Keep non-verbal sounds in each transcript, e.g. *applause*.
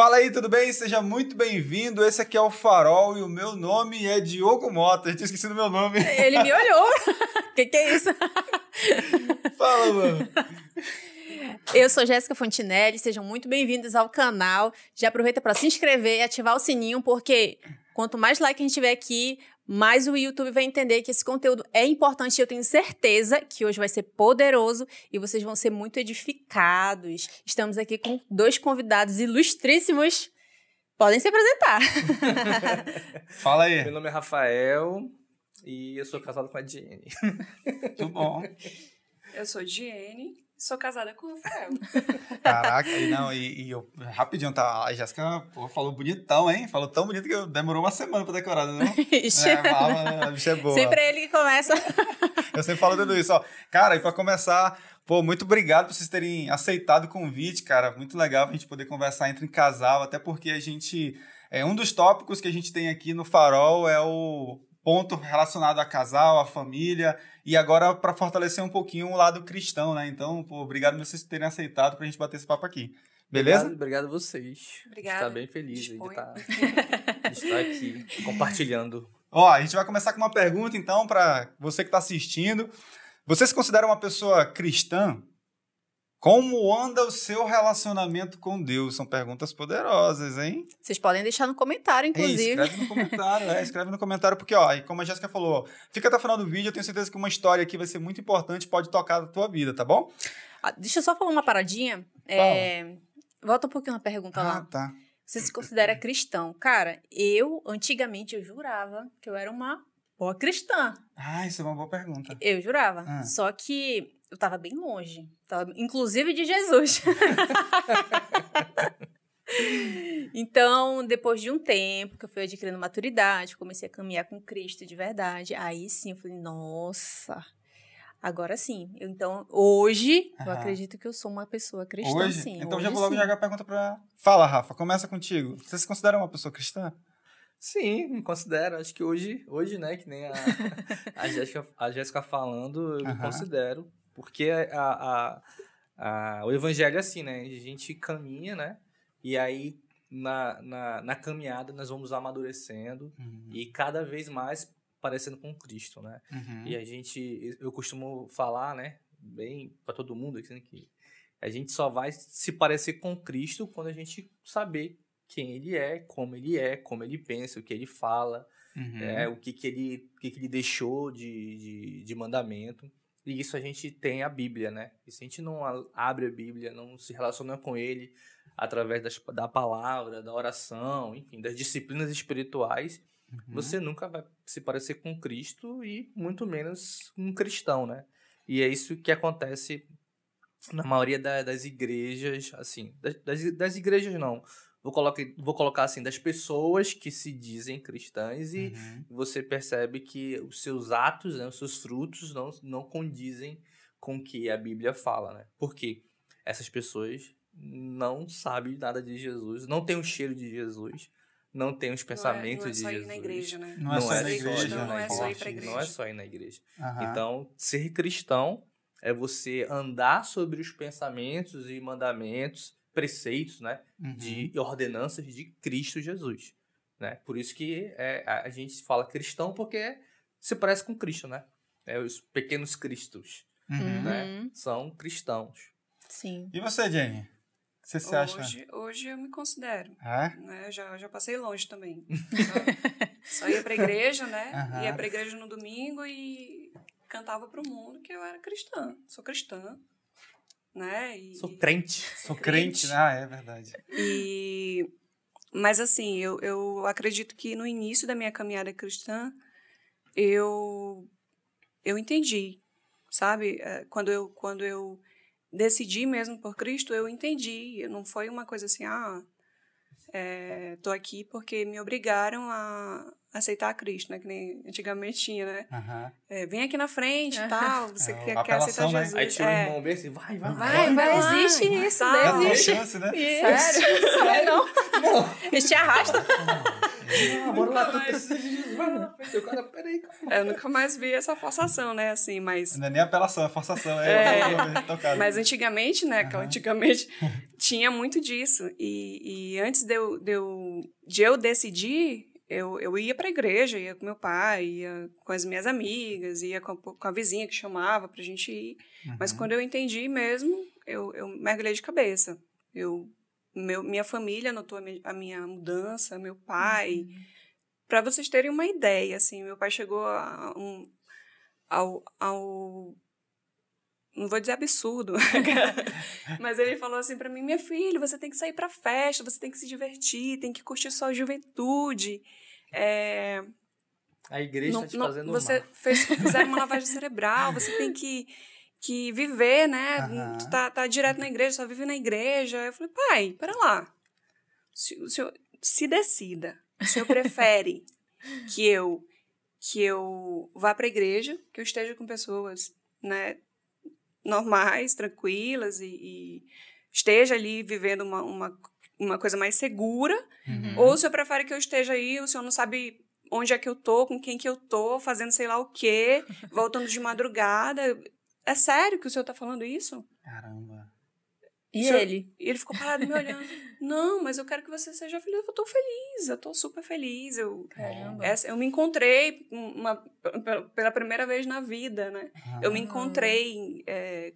Fala aí, tudo bem? Seja muito bem-vindo. Esse aqui é o Farol e o meu nome é Diogo Mota. Eu tinha esquecido meu nome. Ele me olhou. *laughs* que que é isso? Fala, mano. Eu sou Jéssica Fontinelli, sejam muito bem-vindos ao canal. Já aproveita para se inscrever e ativar o sininho, porque quanto mais like a gente tiver aqui, mais o YouTube vai entender que esse conteúdo é importante e eu tenho certeza que hoje vai ser poderoso e vocês vão ser muito edificados. Estamos aqui com dois convidados ilustríssimos. Podem se apresentar. *laughs* Fala aí. Meu nome é Rafael e eu sou casado com a Jenny. Tudo bom. Eu sou Diene, sou casada com o Rafael. *laughs* Caraca, e não, e, e eu rapidinho, tá? A Jéssica falou bonitão, hein? Falou tão bonito que eu- demorou uma semana pra decorar, não? *laughs* Ixi. É, fala, a bicha é boa. Sempre é ele que começa. *laughs* Eu sempre falo tudo isso, ó. Cara, e pra começar, pô, muito obrigado por vocês terem aceitado o convite, cara. Muito legal a gente poder conversar entre casal, até porque a gente. É, um dos tópicos que a gente tem aqui no Farol é o ponto relacionado a casal, a família, e agora para fortalecer um pouquinho o lado cristão, né? Então, pô, obrigado por vocês terem aceitado pra gente bater esse papo aqui. Beleza? Obrigado, obrigado a vocês. Obrigada. Está bem feliz aí de estar, de estar aqui *laughs* compartilhando. Ó, a gente vai começar com uma pergunta, então, para você que está assistindo. Você se considera uma pessoa cristã? Como anda o seu relacionamento com Deus? São perguntas poderosas, hein? Vocês podem deixar no comentário, Ei, inclusive. escreve no comentário, é, escreve no comentário, porque, ó, e como a Jéssica falou, fica até o final do vídeo, eu tenho certeza que uma história aqui vai ser muito importante, pode tocar a tua vida, tá bom? Ah, deixa eu só falar uma paradinha. É, Volta um pouquinho na pergunta Ah, lá. tá. Você se considera cristão? Cara, eu, antigamente, eu jurava que eu era uma boa cristã. Ah, isso é uma boa pergunta. Eu jurava. Ah. Só que eu tava bem longe. Tava, inclusive de Jesus. *laughs* então, depois de um tempo que eu fui adquirindo maturidade, comecei a caminhar com Cristo de verdade. Aí sim, eu falei, nossa, agora sim. Eu, então, hoje, eu acredito que eu sou uma pessoa cristã, Hoje? sim. então Hoje, já vou logo sim. jogar a pergunta pra... Fala, Rafa, começa contigo. Você se considera uma pessoa cristã? Sim, me considero. Acho que hoje, hoje né, que nem a, *laughs* a, Jéssica, a Jéssica falando, eu me considero. Porque a, a, a- o evangelho é assim, né? A gente caminha, né? E aí, na, na, na caminhada, nós vamos amadurecendo e cada vez mais parecendo com Cristo, né? Uhum. E a gente, eu costumo falar, né, bem para todo mundo, assim, que a gente só vai se parecer com Cristo quando a gente saber quem ele é, como ele é, como ele pensa, o que ele fala, Uhum. é, o que, que, ele, que, que ele deixou de, de, de mandamento. E isso a gente tem a Bíblia, né? E se a gente não abre a Bíblia, não se relaciona com ele através das, da palavra, da oração, enfim, das disciplinas espirituais, Uhum. você nunca vai se parecer com Cristo e muito menos um cristão, né? E é isso que acontece na maioria da- das igrejas, assim, das, das, das igrejas não, vou colocar, vou colocar assim, das pessoas que se dizem cristãs e Uhum. você percebe que os seus atos, né, os seus frutos não, não condizem com o que a Bíblia fala, né? Porque essas pessoas não sabem nada de Jesus, não têm o cheiro de Jesus, não têm os pensamentos não é, de não é só Jesus. ir na igreja, né? Não é só ir na igreja, Não, é só ir Forte pra isso. igreja. Não é só ir na igreja. Então, ser cristão é você andar sobre os pensamentos e mandamentos, preceitos, né? Uhum. De ordenanças de Cristo Jesus, né? Por isso que é, a, gente fala cristão porque se parece com Cristo, né? É, os pequenos cristos, Uhum. né? Uhum. São cristãos. Sim. E você, Jenny? O que você se acha? Hoje, hoje eu me considero. É? Né? Já, já passei longe também. Só, só ia pra igreja, né? Aham. Ia pra igreja no domingo e cantava pro mundo que eu era cristã. Sou cristã. Né? E, Sou crente. Sou *laughs* crente, né? Ah, é verdade. E, mas assim, eu, eu acredito que no início da minha caminhada cristã, eu, eu entendi, sabe? Eh, Quando eu, quando eu decidi mesmo por Cristo, eu entendi. Não foi uma coisa assim, ah, é, tô aqui porque me obrigaram a aceitar Cristo, né? Que nem antigamente tinha, né? Aham. É, vem aqui na frente e tal, você É, quer, quer aceitar né? Jesus. Aí tira é. o irmão bem assim, vai, vai, Vai, vai, vai. existe isso, Tá. né? Existe. chance, né? *laughs* Sério? Não. Eles te arrastam. Ah, bora lá, tu precisa de Jesus. Vai lá, o cara, peraí, calma. Eu nunca mais vi essa forçação, né? Assim, mas. Não é nem apelação, é forçação. É, É, é. Mas antigamente, né? Aham. antigamente *laughs* tinha muito disso. E, e antes de eu, de eu, de eu decidir, eu, eu ia pra igreja, ia com meu pai, ia com as minhas amigas, ia com a, com a vizinha que chamava pra gente ir. Mas Uhum. quando eu entendi mesmo, eu, eu mergulhei de cabeça. Eu, meu, minha família notou a minha, a minha mudança, meu pai. Pra vocês terem uma ideia, assim, meu pai chegou a um, ao, ao. Não vou dizer absurdo, *laughs* mas ele falou assim pra mim: minha filha, você tem que sair pra festa, você tem que se divertir, tem que curtir sua juventude. É, A igreja não- tá te não- fazendo você mal. fez, fizeram uma lavagem *laughs* cerebral, você tem que, que viver, né? Aham. Tu tá, tá direto na igreja, só vive na igreja. Eu falei, pai, pera lá. Se, o senhor se decida. O senhor prefere *laughs* que eu que eu vá para a igreja, que eu esteja com pessoas, né, normais, tranquilas e, e esteja ali vivendo uma, uma, uma coisa mais segura, Uhum. ou o senhor prefere que eu esteja aí, o senhor não sabe onde é que eu tô, com quem que eu tô, fazendo sei lá o quê, *laughs* voltando de madrugada. É sério que o senhor tá falando isso? Caramba. E Se eu- ele? E ele ficou parado me olhando. *laughs* Não, mas eu quero que você seja feliz. Eu tô feliz, eu tô super feliz. Eu, Caramba. essa, eu me encontrei uma, pela- primeira vez na vida, né? Eu me Ah. encontrei. é,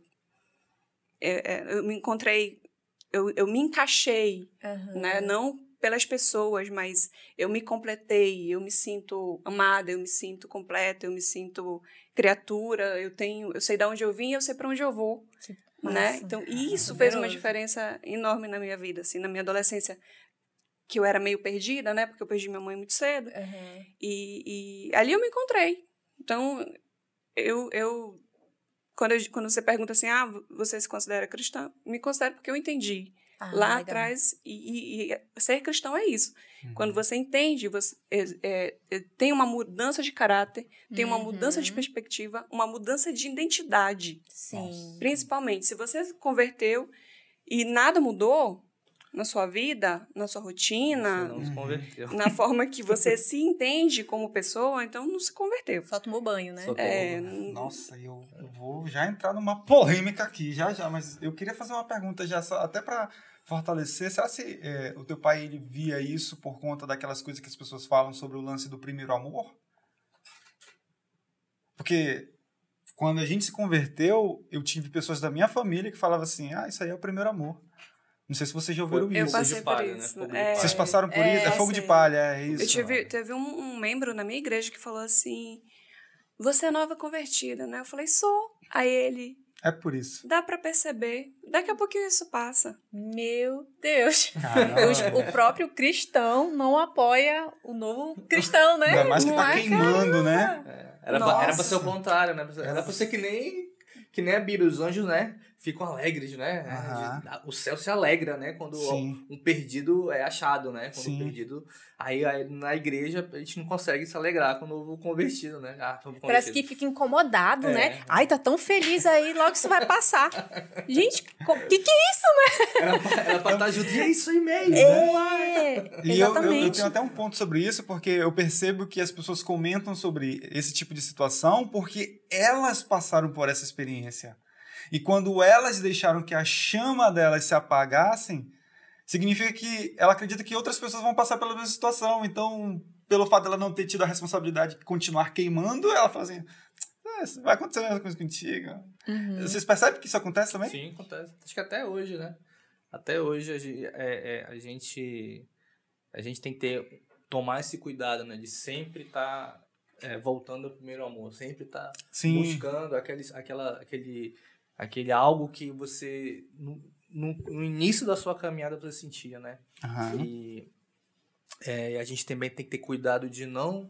é, é, eu me encontrei. Eu, eu me encaixei, Aham. né? Não pelas pessoas, mas eu me completei, eu me sinto amada, eu me sinto completa, eu me sinto criatura, eu tenho, eu sei de onde eu vim, eu sei para onde eu vou, né? Massa. Então, isso fez uma diferença enorme na minha vida, assim, na minha adolescência, que eu era meio perdida, né? Porque eu perdi minha mãe muito cedo. Aham. E, e ali eu me encontrei. Então, eu, eu, quando, eu- quando você pergunta assim, ah, você se considera cristã? Me considero porque eu entendi Ah, lá legal. atrás. E, e- e ser cristão é isso. Uhum. Quando você entende, você é, é, é, tem uma mudança de caráter, tem uma mudança de Uhum. perspectiva, uma mudança de identidade. Sim. Principalmente, se você se converteu e nada mudou na sua vida, na sua Você rotina, não se converteu. na *laughs* forma que você se entende como pessoa, então não se converteu. Só tomou banho, né? Só- É, Nossa, eu, eu vou já entrar numa polêmica aqui, já já, mas eu queria fazer uma pergunta já, só, até para fortalecer. Será se é, o teu pai ele via isso por conta daquelas coisas que as pessoas falam sobre o lance do primeiro amor? Porque quando a gente se converteu, eu tive pessoas da minha família que falavam assim: ah, isso aí é o primeiro amor. Não sei se vocês já ouviram Eu isso. Fogo passei de por palha, né? isso. Fogo de É. palha. Vocês passaram por É, isso? É fogo de palha, é isso. Eu tive, teve um, um membro na minha igreja que falou assim: Você é nova convertida, né? Eu falei: Sou. Aí ele: É por isso. Dá pra perceber. Daqui a pouquinho isso passa. Meu Deus. Caramba. Os- o próprio cristão não apoia o novo cristão, né? Ainda mais que Não tá é, queimando, né? É, Era, pra, era pra ser o contrário, né? Era pra ser que nem, que nem a Bíblia. Os anjos, né? Ficam alegres, né? Aham. O céu se alegra, né? Quando Sim. um perdido é achado, né? Quando Sim. um perdido. Aí, aí na igreja a gente não consegue se alegrar com o novo convertido, né? Ah, novo Parece convertido. que fica incomodado, É. né? Ai, tá tão feliz aí, logo isso vai passar. *laughs* Gente, o que, que é isso? Era pra, era pra estar junto. E é isso aí mesmo. É, E eu, eu, eu tenho até um ponto sobre isso, porque eu percebo que as pessoas comentam sobre esse tipo de situação porque elas passaram por essa experiência. E quando elas deixaram que a chama delas se apagassem, significa que ela acredita que outras pessoas vão passar pela mesma situação. Então, pelo fato dela não ter tido a responsabilidade de continuar queimando, ela fala assim: "É, isso vai acontecer a mesma coisa contigo. Uhum. Vocês percebem que isso acontece também? Sim, acontece. Acho que até hoje, né? Até hoje a gente, é, é, a gente, a gente tem que ter, tomar esse cuidado, né? De sempre estar voltando ao primeiro amor. Sempre estar Sim. buscando aquele, aquela, aquele, aquele algo que você, no, no, início da sua caminhada, você sentia, né? Aham. E é, a gente também tem que ter cuidado de não,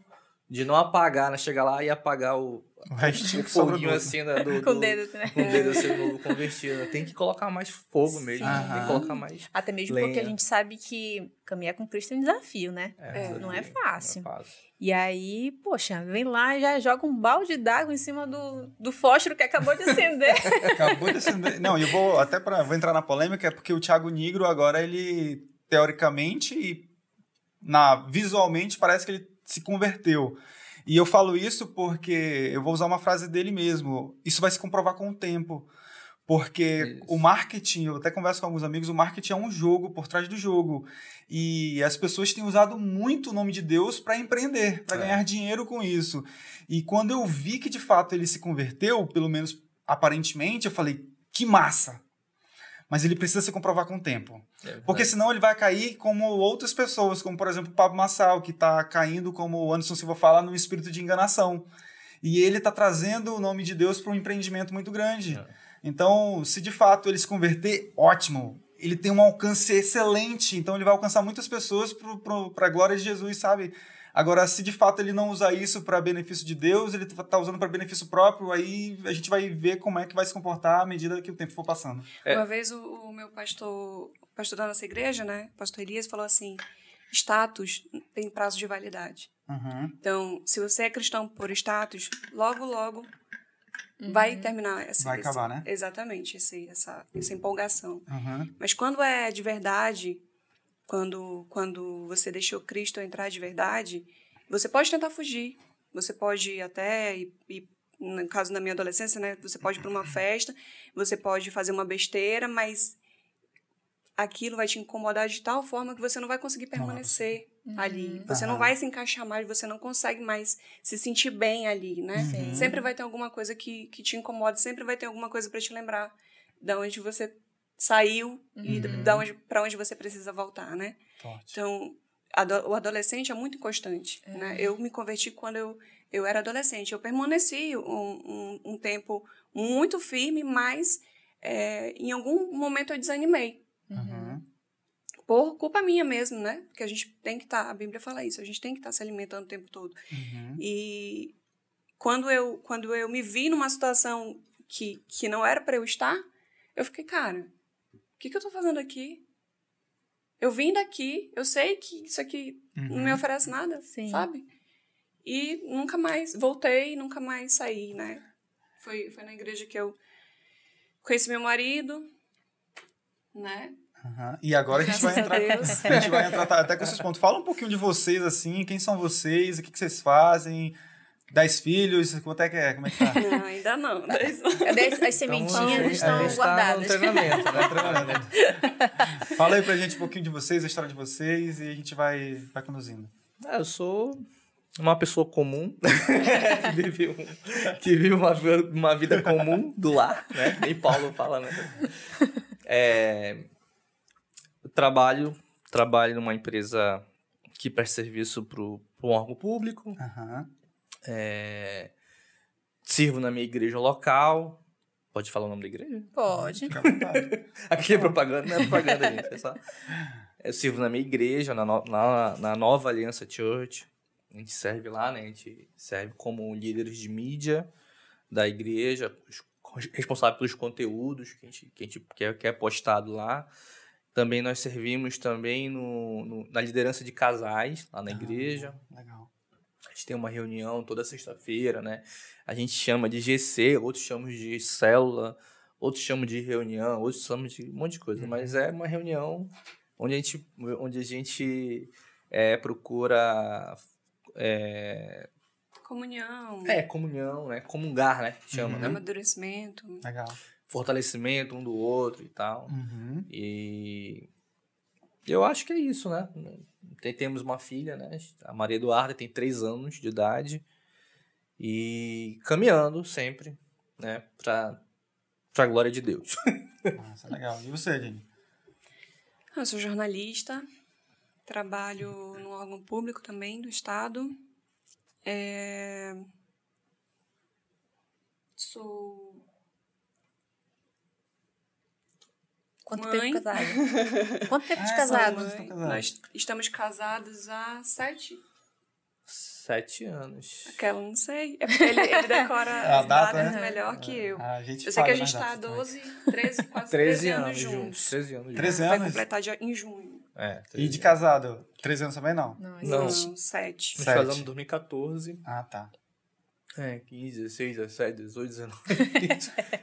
de não apagar, né? Chegar lá e apagar o, O restinho o foguinho do- assim né, *laughs* do, Com o do- dedo, né? com o dedo assim, do novo convertido. Tem que colocar mais fogo mesmo. Sim. Tem que colocar mais. Até mesmo Lenha. porque a gente sabe que caminhar com Cristo é um desafio, né? É, não é desafio, fácil. Não é fácil. E aí, poxa, vem lá e já joga um balde d'água em cima do, do fósforo que acabou de acender. *laughs* Acabou de acender. Não, e eu vou até para vou entrar na polêmica, é porque o Thiago Nigro agora ele teoricamente e na visualmente parece que ele se converteu. E eu falo isso porque eu vou usar uma frase dele mesmo. Isso vai se comprovar com o tempo. Porque Isso. o marketing, eu até converso com alguns amigos, o marketing é um jogo por trás do jogo. E as pessoas têm usado muito o nome de Deus para empreender, para É. ganhar dinheiro com isso. E quando eu vi que de fato ele se converteu, pelo menos aparentemente, eu falei: que massa! Mas ele precisa se comprovar com o tempo. É Porque senão ele vai cair como outras pessoas, como por exemplo o Pablo Massal, que está caindo, como o Anderson Silva fala, no espírito de enganação. E ele está trazendo o nome de Deus para um empreendimento muito grande. É. Então, se de fato ele se converter, ótimo. Ele tem um alcance excelente, então ele vai alcançar muitas pessoas para a glória de Jesus, sabe? Agora, se de fato ele não usar isso para benefício de Deus, ele está usando para benefício próprio, aí a gente vai ver como é que vai se comportar à medida que o tempo for passando. É. Uma vez o, o meu pastor, o pastor da nossa igreja, né, o pastor Elias, falou assim: status tem prazo de validade. Uhum. Então, se você é cristão por status, logo, logo vai terminar essa. Vai esse- acabar, né? Exatamente, esse, essa, essa empolgação. Uhum. Mas quando é de verdade, quando, quando você deixou Cristo entrar de verdade, você pode tentar fugir. Você pode até ir, ir no caso da minha adolescência, né? Você pode ir para uma *laughs* festa, você pode fazer uma besteira, mas aquilo vai te incomodar de tal forma que você não vai conseguir permanecer ali. Você não vai se encaixar mais, você não consegue mais se sentir bem ali, né? Sim. Sempre vai ter alguma coisa que, que te incomoda, sempre vai ter alguma coisa para te lembrar da onde você saiu e Uhum. da onde para onde você precisa voltar, né? Forte. Então, ado- o adolescente é muito inconstante, né? Eu me converti quando eu, eu era adolescente. Eu permaneci um, um, um tempo muito firme, mas é, em algum momento eu desanimei. Uhum. Por culpa minha mesmo, né? Porque a gente tem que estar, a Bíblia fala isso, a gente tem que estar se alimentando o tempo todo. Uhum. E quando eu, quando eu me vi numa situação que, que não era para eu estar, eu fiquei, cara, que, que eu tô fazendo aqui? Eu vim daqui, eu sei que isso aqui não me Uhum. oferece nada, Sim. sabe? E nunca mais, voltei, nunca mais saí, né? Foi, foi na igreja que eu conheci meu marido, né? Uhum. E agora a gente vai entrar. Deus. A gente vai entrar até com esses pontos. Fala um pouquinho de vocês, assim, quem são vocês, o que, que vocês fazem, dez filhos, quanto é que é? Como é que tá? *laughs* Não, ainda não. Cadê as, as sementinhas Então, estão tá guardadas. no treinamento, né? *laughs* Fala aí pra gente um pouquinho de vocês, a história de vocês, e a gente vai, vai conduzindo. Ah, eu sou uma pessoa comum *laughs* que vive, um- que vive uma, uma vida comum do lar, né? Nem Paulo fala, né? É, eu trabalho, trabalho numa empresa que presta serviço para um órgão público, Aham. É, sirvo na minha igreja local. Pode falar o nome da igreja? Pode. *laughs* Aqui é propaganda, não é propaganda, gente. É só... Eu sirvo na minha igreja, na, no- na, na Nova Aliança Church. A gente serve lá, né? A gente serve como líderes de mídia da igreja, responsável pelos conteúdos que a gente, que a gente quer, que é postado lá. Também nós servimos também no, no- na liderança de casais lá na igreja. Legal. A gente tem uma reunião toda sexta-feira, né? A gente chama de GC, outros chamam de célula, outros chamam de reunião, outros chamam de um monte de coisa. Mas é uma reunião onde a gente, onde a gente é, procura é, Comunhão, é, comunhão, né? Comungar, né? Chama, né? amadurecimento. Legal. Fortalecimento um do outro e tal. Uhum. E eu acho que é isso, né? Tem- Temos uma filha, né? A Maria Eduarda tem três anos de idade. E caminhando sempre, né? Pra, pra glória de Deus. *laughs* Nossa, legal. E você, Jenny? Eu sou jornalista, trabalho no órgão público também do Estado. É, Sou Quanto Mãe. tempo casado? *laughs* Quanto tempo de Ah, casado? Mãe. casados? Nós estamos casados há sete. Sete anos. Aquela, não sei. É porque ele, ele decora *laughs* A as data, datas né? melhor que eu. A gente Eu sei que a gente está há datas também. 12, 13, quase 13 13 *laughs* anos anos juntos. juntos. 13 anos juntos. 13 Vai anos? completar dia, em junho. É, E 13 de casado? 13 anos também não? Não, Não. Sete. Nós casamos em 2014. Ah, tá. É, 15, 16, 17, 18, 19.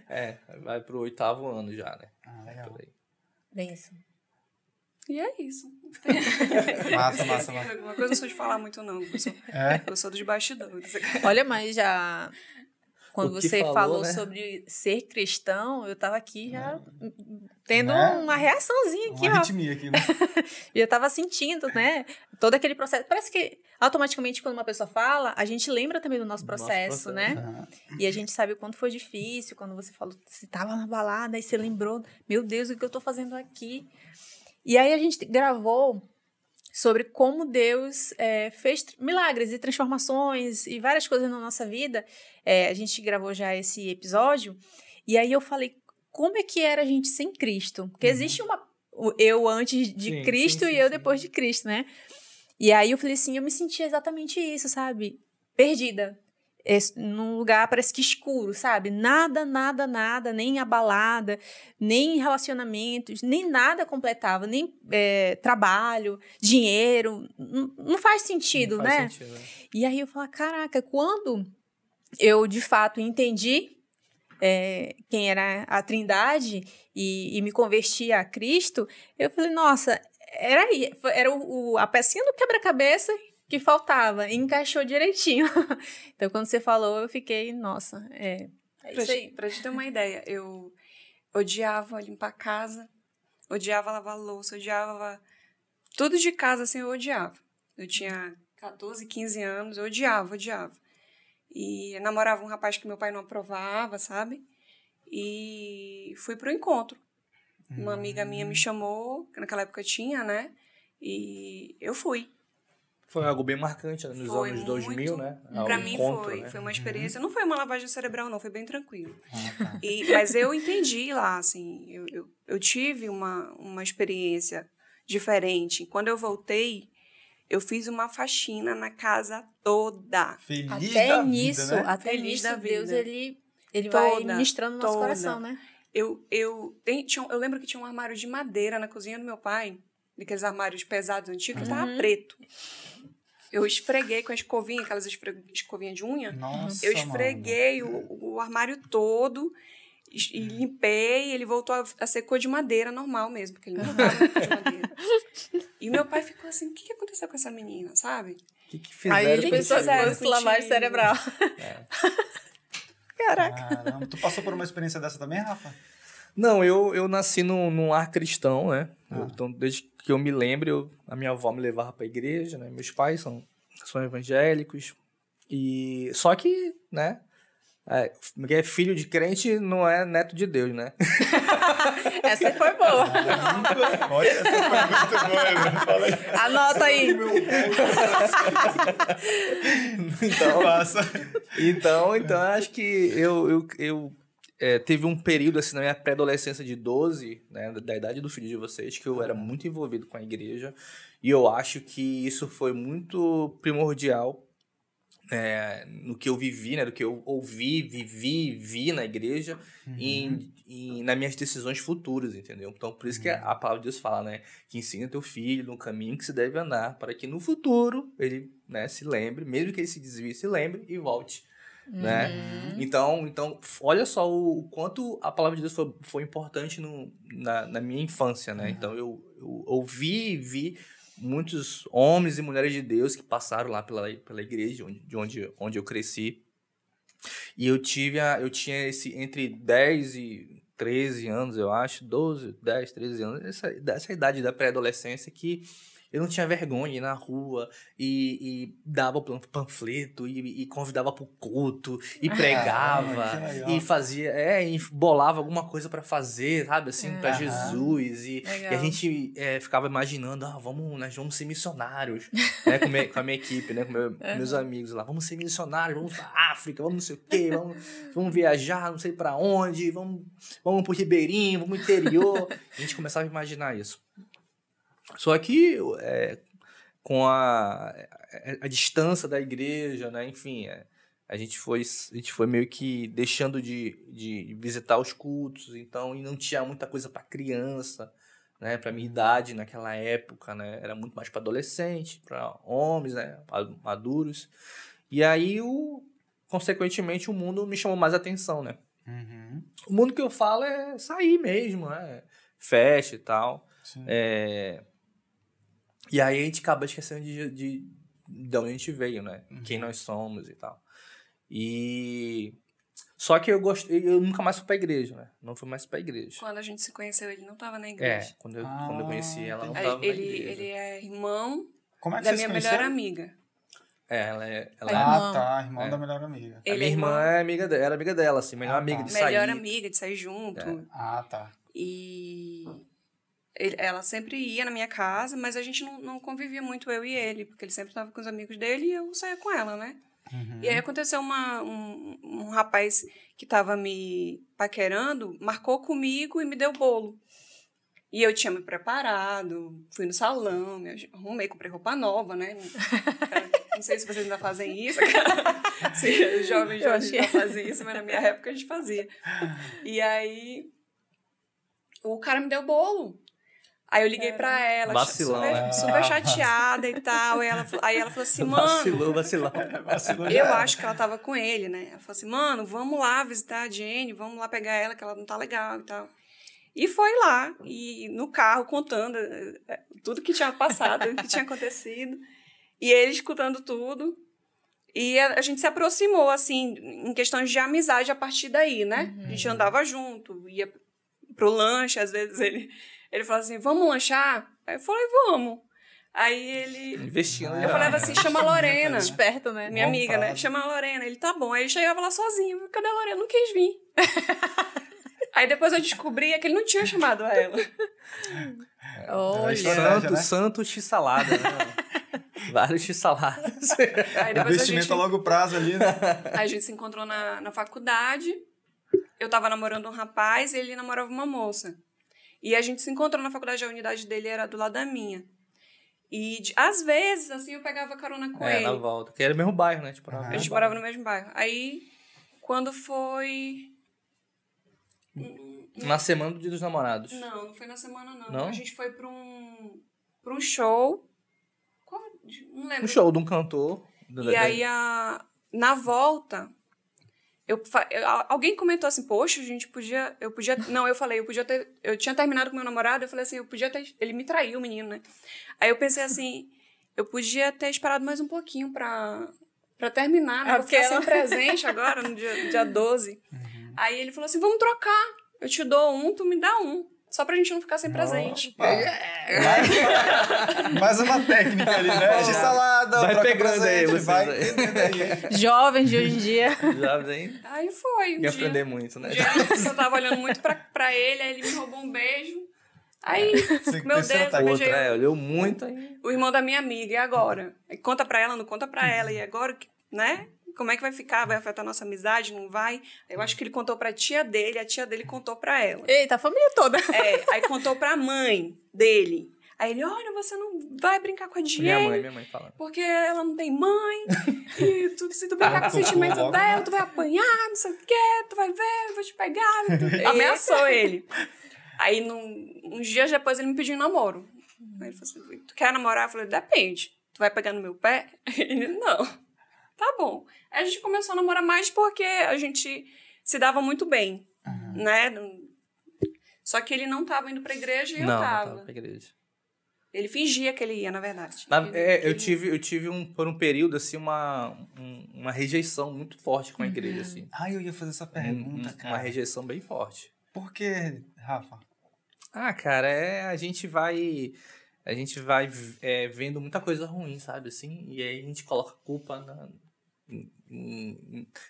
é, vai pro oitavo ano já, né? Ah, legal. Bem isso. E é isso. *laughs* Massa, massa, massa. Uma coisa eu não sou de falar muito, não. Eu sou, É? eu sou dos bastidores. Olha, mas já. Quando você falou, falou né? sobre ser cristão, eu tava aqui já tendo Né? uma reaçãozinha aqui, Uma ó. arritmia aqui, né? *laughs* Já tava sentindo, né? Todo aquele processo. Parece que automaticamente, quando uma pessoa fala, a gente lembra também do nosso Do nosso processo, processo. né? E a gente sabe o quanto foi difícil quando você falou, você tava na balada e você lembrou, meu Deus, o que eu tô fazendo aqui? E aí a gente gravou sobre como Deus é, fez milagres e transformações e várias coisas na nossa vida. É, a gente gravou já esse episódio e aí eu falei como é que era a gente sem Cristo? Porque existe uma eu antes de Sim, Cristo sim, e sim, eu sim. depois de Cristo, né? E aí eu falei assim, eu me senti exatamente isso, sabe? Perdida. Num lugar parece que escuro, sabe? Nada, nada, nada, nem abalada, nem relacionamentos, nem nada completava, nem é, trabalho, dinheiro. Não faz sentido, Não faz né? sentido, né? E aí eu falo, caraca, quando eu de fato entendi é, quem era a Trindade e, e me converti a Cristo, eu falei, nossa, era aí, era o, o- a pecinha do quebra-cabeça que faltava, e encaixou direitinho. *laughs* então, quando você falou, eu fiquei, nossa, é, é Pra, te- pra te ter uma ideia, eu odiava limpar a casa, odiava lavar louça, odiava. Tudo de casa assim eu odiava. Eu tinha 14, 15 anos, eu odiava, odiava. E namorava um rapaz que meu pai não aprovava, sabe? E fui pro encontro. Uma amiga minha me chamou, que naquela época tinha, né? E eu fui. Foi algo bem marcante né, nos Foi anos 2000, muito- né? Pra O mim encontro, foi, né? foi uma experiência. Não foi uma lavagem cerebral, não, foi bem tranquilo. Ah, tá. E, mas eu entendi lá, assim, eu, eu, eu tive uma, uma experiência diferente. Quando eu voltei, eu fiz uma faxina na casa toda. Feliz Até da nisso, vida, né? até Feliz nisso, da Deus, vida. ele, ele vai Toda, ministrando no nosso toda. coração, né? Eu, eu, tem- tinha, eu lembro que tinha um armário de madeira na cozinha do meu pai, daqueles armários pesados antigos, que tava Uhum. preto. Eu esfreguei com a escovinha, aquelas escovinhas de unha. Nossa, Eu esfreguei o, o armário todo e, e limpei, ele voltou a, a ser cor de madeira normal mesmo, porque ele não *laughs* tava de madeira. E meu pai ficou assim, o que, que aconteceu com essa menina, sabe? O que, que fizeram Aí ele pensou que fizeram fosse lavagem cerebral. *laughs* Caraca. Caramba, tu passou por uma experiência dessa também, Rafa? Não, eu, eu nasci num, num lar cristão, né? Eu- Ah. então, desde que eu me lembro, eu- a minha avó me levava pra igreja, né? Meus pais são, são evangélicos. E só que, né? É, é filho de crente não é neto de Deus, né? *laughs* Essa foi boa. Olha, essa foi muito boa? Fala aí. Anota aí. Então, Passa. Então, então eu acho que eu, eu, eu é, teve um período assim na minha pré-adolescência de 12, né, da idade do filho de vocês, que eu era muito envolvido com a igreja. E eu acho que isso foi muito primordial é, no que eu vivi, né, do que eu ouvi, vivi, vi na igreja e, e nas minhas decisões futuras, entendeu? Então, por isso que a, a palavra de Deus fala, né, que ensina teu filho no caminho que se deve andar, para que no futuro ele, né, se lembre, mesmo que ele se desvie, se lembre e volte, né? Uhum. Então, então, f- olha só o, o quanto a palavra de Deus foi, foi importante no, na, na minha infância, né? Então, eu, eu ouvi e vi muitos homens e mulheres de Deus que passaram lá pela, pela igreja onde, de onde, onde eu cresci. E eu tive a, eu tinha esse entre 10 e 13 anos, eu acho, 12, 10, 13 anos, essa, dessa idade da pré-adolescência que eu não tinha vergonha ir na rua e, e dava pan- panfleto e, e convidava pro culto e pregava legal. e fazia, é, e bolava alguma coisa pra fazer, sabe, assim, pra Aham. Jesus e, e a gente é, ficava imaginando, ah, vamos, nós vamos ser missionários, né, com, me- com a minha equipe, né, com meu- meus amigos lá, vamos ser missionários, vamos pra África, vamos não sei o quê, vamos, vamos viajar, não sei pra onde, vamos, vamos pro Ribeirinho, vamos pro interior, a gente começava a imaginar isso. Só que é, com a, a, a distância da igreja, né? Enfim, é, a gente foi a gente foi meio que deixando de, de visitar os cultos, então e não tinha muita coisa para criança, né? Para minha idade naquela época, né? Era muito mais para adolescente, para homens, né? Maduros. E aí o consequentemente o mundo me chamou mais atenção, né? Uhum. O mundo que eu falo é sair mesmo, né? Festa e tal. É, E aí a gente acaba esquecendo de, de, de onde a gente veio, né? Uhum. Quem nós somos e tal. E. Só que eu gostei, eu nunca mais fui pra igreja, né? Não fui mais pra igreja. Quando a gente se conheceu, ele não estava na É, igreja. quando eu, Ah, quando eu conheci ela, não tava na ele, igreja. ele é irmão Como é que da minha melhor amiga. É, ela é. Ela A é- Ah, irmã. tá. Irmão É. da melhor amiga. a Ele minha é irmã irmão. é amiga dela, era amiga dela, assim, melhor Ah, amiga tá. de sair. Melhor amiga de sair junto. É. Ah, tá. E ele- ela sempre ia na minha casa, mas a gente não, não convivia muito, eu e ele, porque ele sempre estava com os amigos dele e eu saía com ela, né? Uhum. E aí aconteceu uma, um, um rapaz que estava me paquerando, marcou comigo e me deu bolo. E eu tinha me preparado, fui no salão, me arrumei, comprei roupa nova, né? Não sei se vocês ainda fazem isso. *laughs* se os jovens achei. ainda fazem isso, mas na minha época a gente fazia. E aí o cara me deu bolo. Aí eu liguei pra ela, Vacilão, super, né? super *laughs* chateada e tal. Aí ela, falou- aí ela falou assim, mano, Vacilou, *laughs* vacilou. Eu era. acho que ela tava com ele, né? Ela falou assim, mano, vamos lá visitar a Jenny, vamos lá pegar ela, que ela não tá legal e tal. E foi lá, e no carro, contando eh, eh, tudo que tinha passado, o que tinha acontecido. E ele escutando tudo. E a, a gente se aproximou, assim, em questões de amizade a partir daí, né? A gente andava junto, ia pro lanche, às vezes ele, ele falava assim, vamos lanchar? Aí eu falei, vamos. Aí ele... Investindo. Eu já. falava assim, chama a Lorena. *laughs* Esperto, né? Minha amiga, né? Chama a Lorena. Ele, tá bom. Aí ele chegava lá sozinho. Cadê a Lorena? Não quis vir. *laughs* Aí depois eu descobri que ele não tinha chamado ela. *laughs* Olha. Estratégia, Santo, né? santo x-salada, né? Vários x-saladas. Aí Investimento gente, a longo prazo ali, né? a gente se encontrou na, na faculdade. Eu tava namorando um rapaz e ele namorava uma moça. E a gente se encontrou na faculdade, a unidade dele era do lado da minha. E de- às vezes, assim, eu pegava carona com É, ele. na volta. Que era o mesmo bairro, né? Tipo, no A gente bairro. morava no mesmo bairro. Aí, quando foi. Na semana do Dia dos Namorados. Não, não foi na semana, não. Não? A gente foi pra um, pra um show. Qual? Não lembro. Um show de um cantor. do- E da- aí, a, na volta, eu, eu- alguém comentou assim, poxa, a gente podia... Eu podia... *laughs* Não, eu falei, eu podia ter... Eu tinha terminado com meu namorado, eu falei assim, eu podia ter... Ele me traiu, o menino, né? Aí eu pensei assim, eu podia ter esperado mais um pouquinho pra, pra terminar, né? Eu Aquela- sem presente *laughs* agora, no dia, dia 12. Aí ele falou assim, vamos trocar. Eu te dou um, tu me dá um. Só pra gente não ficar sem presente. Mais, mais uma técnica ali, né? De salada, Vai troca pegando aí, presente, vocês vai aí. aí. Jovens de hoje em dia. Já vem. Aí foi. Um E dia. aprender muito, né? Um dia eu tava olhando muito pra, pra ele, aí ele me roubou um beijo. Aí, meu Terceira Deus, eu técnica. beijei Outra, é, olhou muito aí. o irmão da minha amiga, e agora? Aí conta pra ela, não conta pra ela, e agora, que- né? Como é que vai ficar? Vai afetar a nossa amizade? Não vai? Eu acho que ele contou pra tia dele, a tia dele contou pra ela. Eita, a família toda. É, aí contou pra mãe dele. Aí ele, olha, você não vai brincar com a Minha Diane, mãe, minha mãe falando. porque ela não tem mãe, e tu, se tu brincar com o sentimento dela, tu vai apanhar, não sei o quê, tu vai ver, eu vou te pegar. *laughs* Tu... Ameaçou ele. Aí, num, uns dias depois, ele me pediu um namoro. Aí ele falou assim, tu quer namorar? Eu falei, depende. Tu vai pegar no meu pé? *laughs* Ele, não. Tá bom. Aí a gente começou a namorar mais porque a gente se dava muito bem, né? Não- Só que ele não tava indo pra igreja e eu não, não tava. tava pra igreja. Ele fingia que ele ia, na verdade. Na- Ele- é, eu tive, eu tive um, por um período, assim, uma, um- uma rejeição muito forte com a igreja, assim. Ai, eu ia fazer essa Um- pergunta, um- cara. uma rejeição bem forte. Por que, Rafa? Ah, cara, é, a gente vai. A gente vai é, vendo muita coisa ruim, sabe? Assim, e aí a gente coloca culpa na.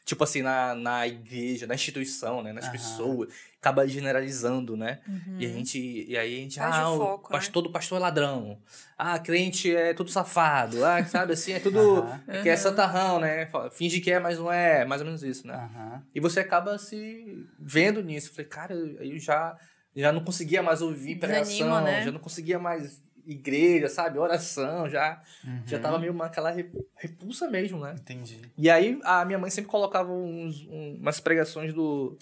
Tipo assim, na, na igreja, na instituição, né? Nas Aham. pessoas. Acaba generalizando, né? Uhum. E a gente. E aí a gente. Perde ah, o o foco, né? pastor do pastor é ladrão. Ah, crente é tudo safado. Ah, sabe assim, é tudo. Aham. Que é santarrão, né? Finge que é, mas não é. Mais ou menos isso, né? E você acaba se vendo nisso. Eu Falei, cara, eu já, já não conseguia mais ouvir pregação, Desanima, né? já não conseguia mais igreja, sabe? Oração, já, já Uhum. tava meio naquela re- repulsa mesmo, né? Entendi. E aí a minha mãe sempre colocava uns, um- umas pregações do,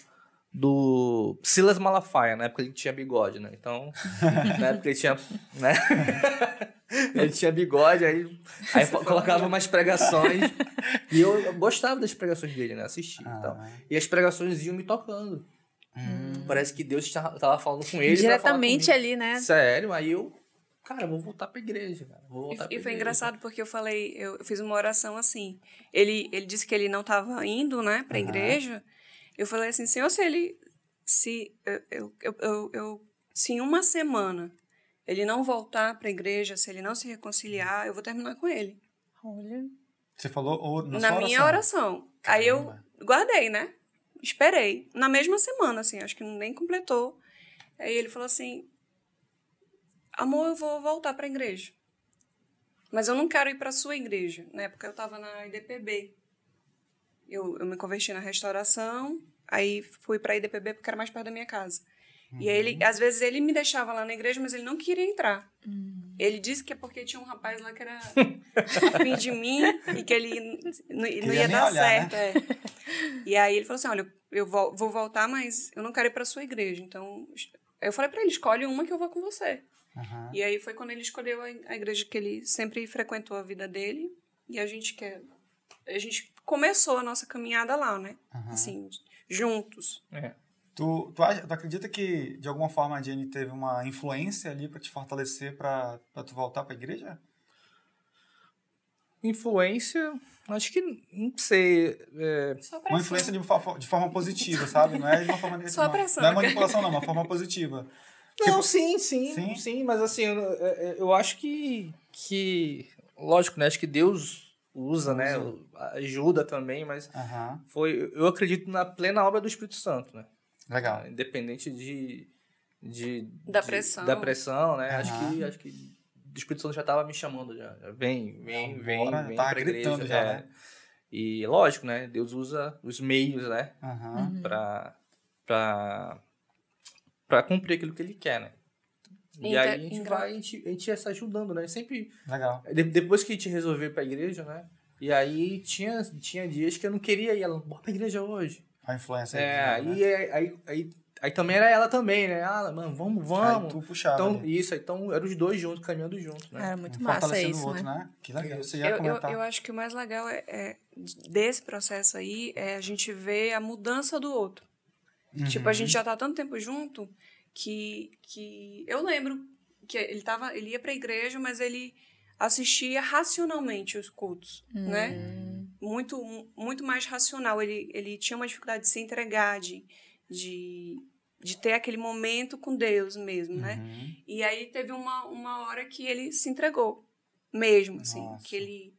do Silas Malafaia, na época ele tinha bigode, né? Então, na época ele tinha, né? *laughs* ele tinha bigode, aí, aí colocava umas pregações. E eu, eu gostava das pregações dele, né? Assistia e tal. Ah. E as pregações iam me tocando. Hum. Parece que Deus tava tava falando com ele. Diretamente ali, né? Sério, aí eu. Cara, eu vou voltar pra igreja, cara. Vou voltar E, pra e foi igreja. engraçado porque eu falei, eu, eu fiz uma oração assim. Ele, ele disse que ele não estava indo, né, pra Aham. igreja. Eu falei assim, Senhor, se ele. Se, eu, eu, eu, eu, se em uma semana ele não voltar pra igreja, se ele não se reconciliar, eu vou terminar com ele. Olha. Você falou ou, na, Na, sua minha oração. Aí eu guardei, né? Esperei. Na mesma semana, assim, acho que nem completou. Aí ele falou assim: Amor, eu vou voltar pra igreja. Mas eu não quero ir pra sua igreja. Na época eu tava na IDPB. Eu, eu me converti na restauração, aí fui pra IDPB porque era mais perto da minha casa. E aí ele, às vezes ele me deixava lá na igreja, mas ele não queria entrar. Ele disse que é porque tinha um rapaz lá que era afim de mim e que ele não, não ia dar olhar, certo. é. E aí ele falou assim: olha, eu vol- vou voltar, mas eu não quero ir pra sua igreja. Então, eu falei pra ele: escolhe uma que eu vou com você. Aham. E aí foi quando ele escolheu a, a igreja que ele sempre frequentou a vida dele. E a gente quer. A gente começou a nossa caminhada lá, né? Aham. Assim, juntos. É. Tu, tu, acha- tu acredita que, de alguma forma, a Jenny teve uma influência ali pra te fortalecer pra, pra tu voltar pra igreja? Influência, acho que não sei. é, Uma influência de, de forma positiva, sabe? Não é de uma forma negativa. Só não. pressão, Não é manipulação, não, uma forma positiva. Não, sim, sim, Sim? sim, mas assim, eu, eu- eu acho que, que, lógico, né, acho que Deus usa, né, ajuda também, mas Aham. foi, eu acredito na plena obra do Espírito Santo, né, Legal. independente de, de Da de- pressão. da pressão, né, Aham. acho que, acho que o Espírito Santo já estava me chamando já, vem, vem, vem, Bora, vem tá pra gritando igreja, já, é. né? E lógico, né, Deus usa os meios, né, Aham. para para cumprir aquilo que ele quer, né? E Então, aí a gente engra- vai, a gente, a gente ia se ajudando, né? Sempre. Legal. de- depois que a gente resolveu ir pra igreja, né? E aí tinha, tinha dias que eu não queria ir, ela, bora pra igreja hoje. A influência É, aí. aí, aí, aí, aí, aí também era ela também, né? Ah, mano, vamos, Aí vamos. tu puxava. Então, ali. isso, então eram os dois juntos, caminhando juntos, né? Era muito Um massa fortalecendo isso, o outro, né? né? Que legal. Você ia Eu, eu, comentar. eu acho que o mais legal é, é desse processo aí é a gente ver a mudança do outro. Tipo, Uhum. a gente já tá tanto tempo junto que, que eu lembro que ele tava, ele ia pra igreja, mas ele assistia racionalmente os cultos, né? Muito, muito mais racional. Ele, ele tinha uma dificuldade de se entregar, de, de, de ter aquele momento com Deus mesmo, né? Uhum. E aí teve uma, uma hora que ele se entregou mesmo, assim, Nossa. que ele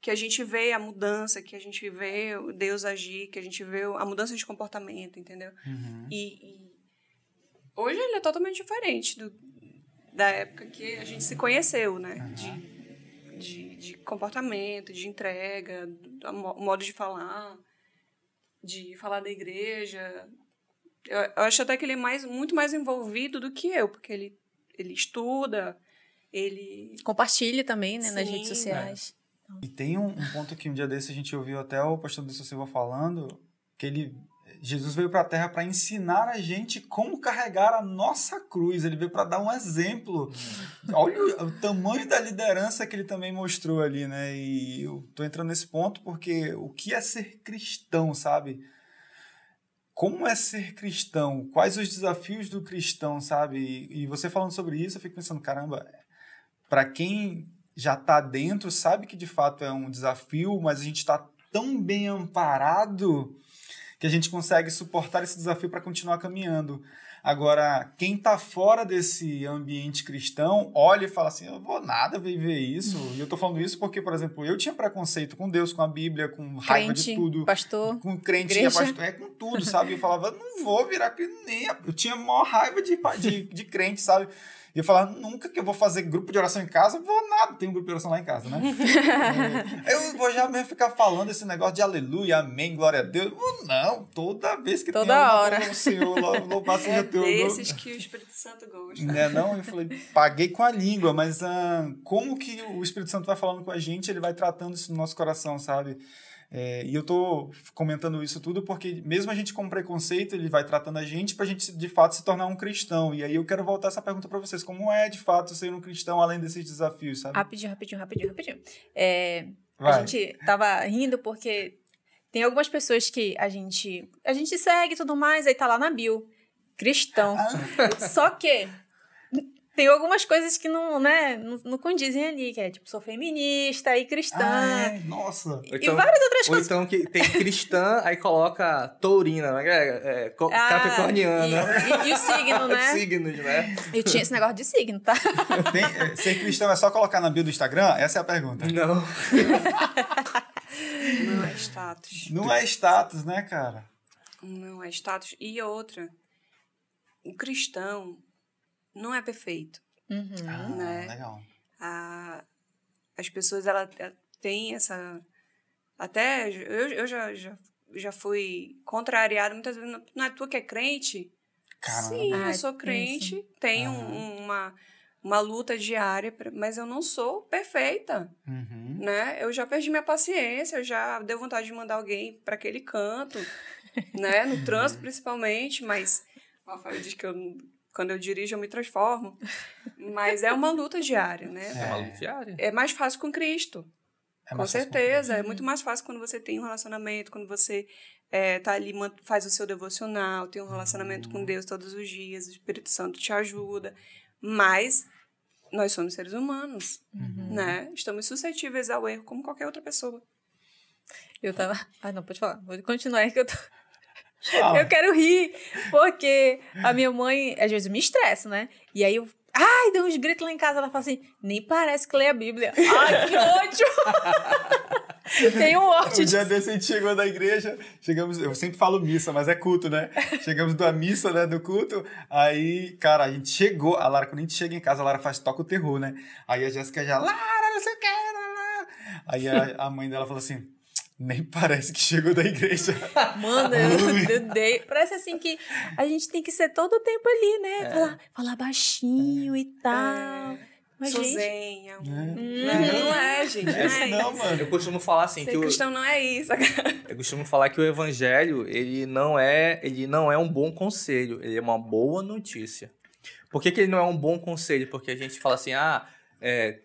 que a gente vê a mudança, que a gente vê Deus agir, que a gente vê a mudança de comportamento, entendeu? Uhum. E, e hoje ele é totalmente diferente do, da época que a gente se conheceu, né? De, de, de comportamento, de entrega, do mo- modo de falar, de falar da igreja. Eu, eu acho até que ele é mais, muito mais envolvido do que eu, porque ele, ele estuda, ele. Compartilhe também, né, nas Sim, redes sociais. E tem um, um ponto que um dia desse a gente ouviu até o pastor Dilson Silva falando, que ele Jesus veio para a terra para ensinar a gente como carregar a nossa cruz. Ele veio para dar um exemplo. Olha o, o tamanho da liderança que ele também mostrou ali, né? E eu tô entrando nesse ponto porque o que é ser cristão, sabe? Como é ser cristão? Quais os desafios do cristão, sabe? E, e você falando sobre isso, eu fico pensando, caramba, para quem já está dentro, sabe que de fato é um desafio, mas a gente está tão bem amparado que a gente consegue suportar esse desafio para continuar caminhando. Agora, quem está fora desse ambiente cristão, olha e fala assim: eu vou nada viver isso. E eu tô falando isso porque, por exemplo, eu tinha preconceito com Deus, com a Bíblia, com raiva Crente, de tudo. pastor. Com crente, igreja. é pastor, é com tudo, sabe? Eu falava, não vou virar crente Eu tinha maior raiva de, de, de crente, sabe? E eu falava, nunca que eu vou fazer grupo de oração em casa, vou nada. Tem um grupo de oração lá em casa, né? *laughs* É, eu vou já mesmo ficar falando esse negócio de aleluia, amém, glória a Deus. Eu, Não, toda vez que Toda tem hora. o Senhor, lou- louvado *laughs* seja É teu nome. desses que o Espírito Santo gosta. Né, não, eu falei, paguei com a língua, mas ah, como que o Espírito Santo vai falando com a gente, ele vai tratando isso no nosso coração, sabe? É, e eu tô comentando isso tudo porque, mesmo a gente com preconceito, ele vai tratando a gente pra gente, de fato, se tornar um cristão. E aí eu quero voltar essa pergunta pra vocês: como é, de fato, ser um cristão além desses desafios, sabe? Rapidinho, rapidinho, rapidinho, rapidinho. É, a gente tava rindo porque tem algumas pessoas que a gente a gente segue e tudo mais, aí tá lá na bio. Cristão. Ah. Só que tem algumas coisas que não, né, não, não condizem ali, que é tipo, sou feminista e cristã. Ah, é? Nossa. E várias outras Ou coisas. então que tem cristã, *laughs* aí coloca taurina, né? É, é, Ah, capricorniana. E, e- e o signo, né? *laughs* Signos, né? Eu tinha esse negócio de signo, tá? *laughs* Tem, é, ser cristão é só colocar na bio do Instagram? Essa é a pergunta. Não. Não é status. Não é status, né, cara? Não é status. E outra, o cristão não é perfeito. Uhum. Ah, Né? legal. A, as pessoas, ela ela têm essa... Até eu, eu já, já, já fui contrariada muitas vezes. Não- é tu que é crente? Caramba. Sim, Ah, eu sou tem crente, tenho Aham. um- uma, uma luta diária, mas eu não sou perfeita, Uhum. né? Eu já perdi minha paciência, eu já deu vontade de mandar alguém para aquele canto, né? No trânsito principalmente, mas o Rafael diz que eu, quando eu dirijo eu me transformo, *laughs* mas é uma luta diária, né? É uma luta diária. É mais fácil com Cristo. É Com mais fácil certeza. É muito mais fácil quando você tem um relacionamento, quando você é, tá ali, faz o seu devocional, tem um relacionamento com Deus todos os dias, o Espírito Santo te ajuda. Mas nós somos seres humanos, Uhum. né? Estamos suscetíveis ao erro como qualquer outra pessoa. Eu tava. Ah, não, pode falar. Vou continuar aí que eu tô. Fala. Eu quero rir, porque a minha mãe, às vezes, me estressa, né? E aí eu. Ai, deu uns gritos lá em casa. Ela fala assim: nem parece que lê a Bíblia. *laughs* Ai, que ódio! *laughs* Tem um ódio Um dia desse a gente chegou da igreja, chegamos, eu sempre falo missa, mas é culto, né? Chegamos da missa, né, do culto, aí, cara, a gente chegou, a Lara, quando a gente chega em casa, a Lara faz toca o terror, né? Aí a Jéssica já, Lara, não sei o que, Lara. Aí a, a mãe dela falou assim, nem parece que chegou da igreja. *laughs* Mano, eu, eu dei. Parece assim que a gente tem que ser todo o tempo ali, né? Falar, falar baixinho e tal. Mas, gente. Sozinha. Né? Não, não é, gente. Não É é não, mano. Eu costumo falar assim Ser que o, cristão não é isso. eu costumo falar que o evangelho, ele não é, ele não é um bom conselho, ele é uma boa notícia. Por que, que ele não é um bom conselho? Porque a gente fala assim: "Ah, é,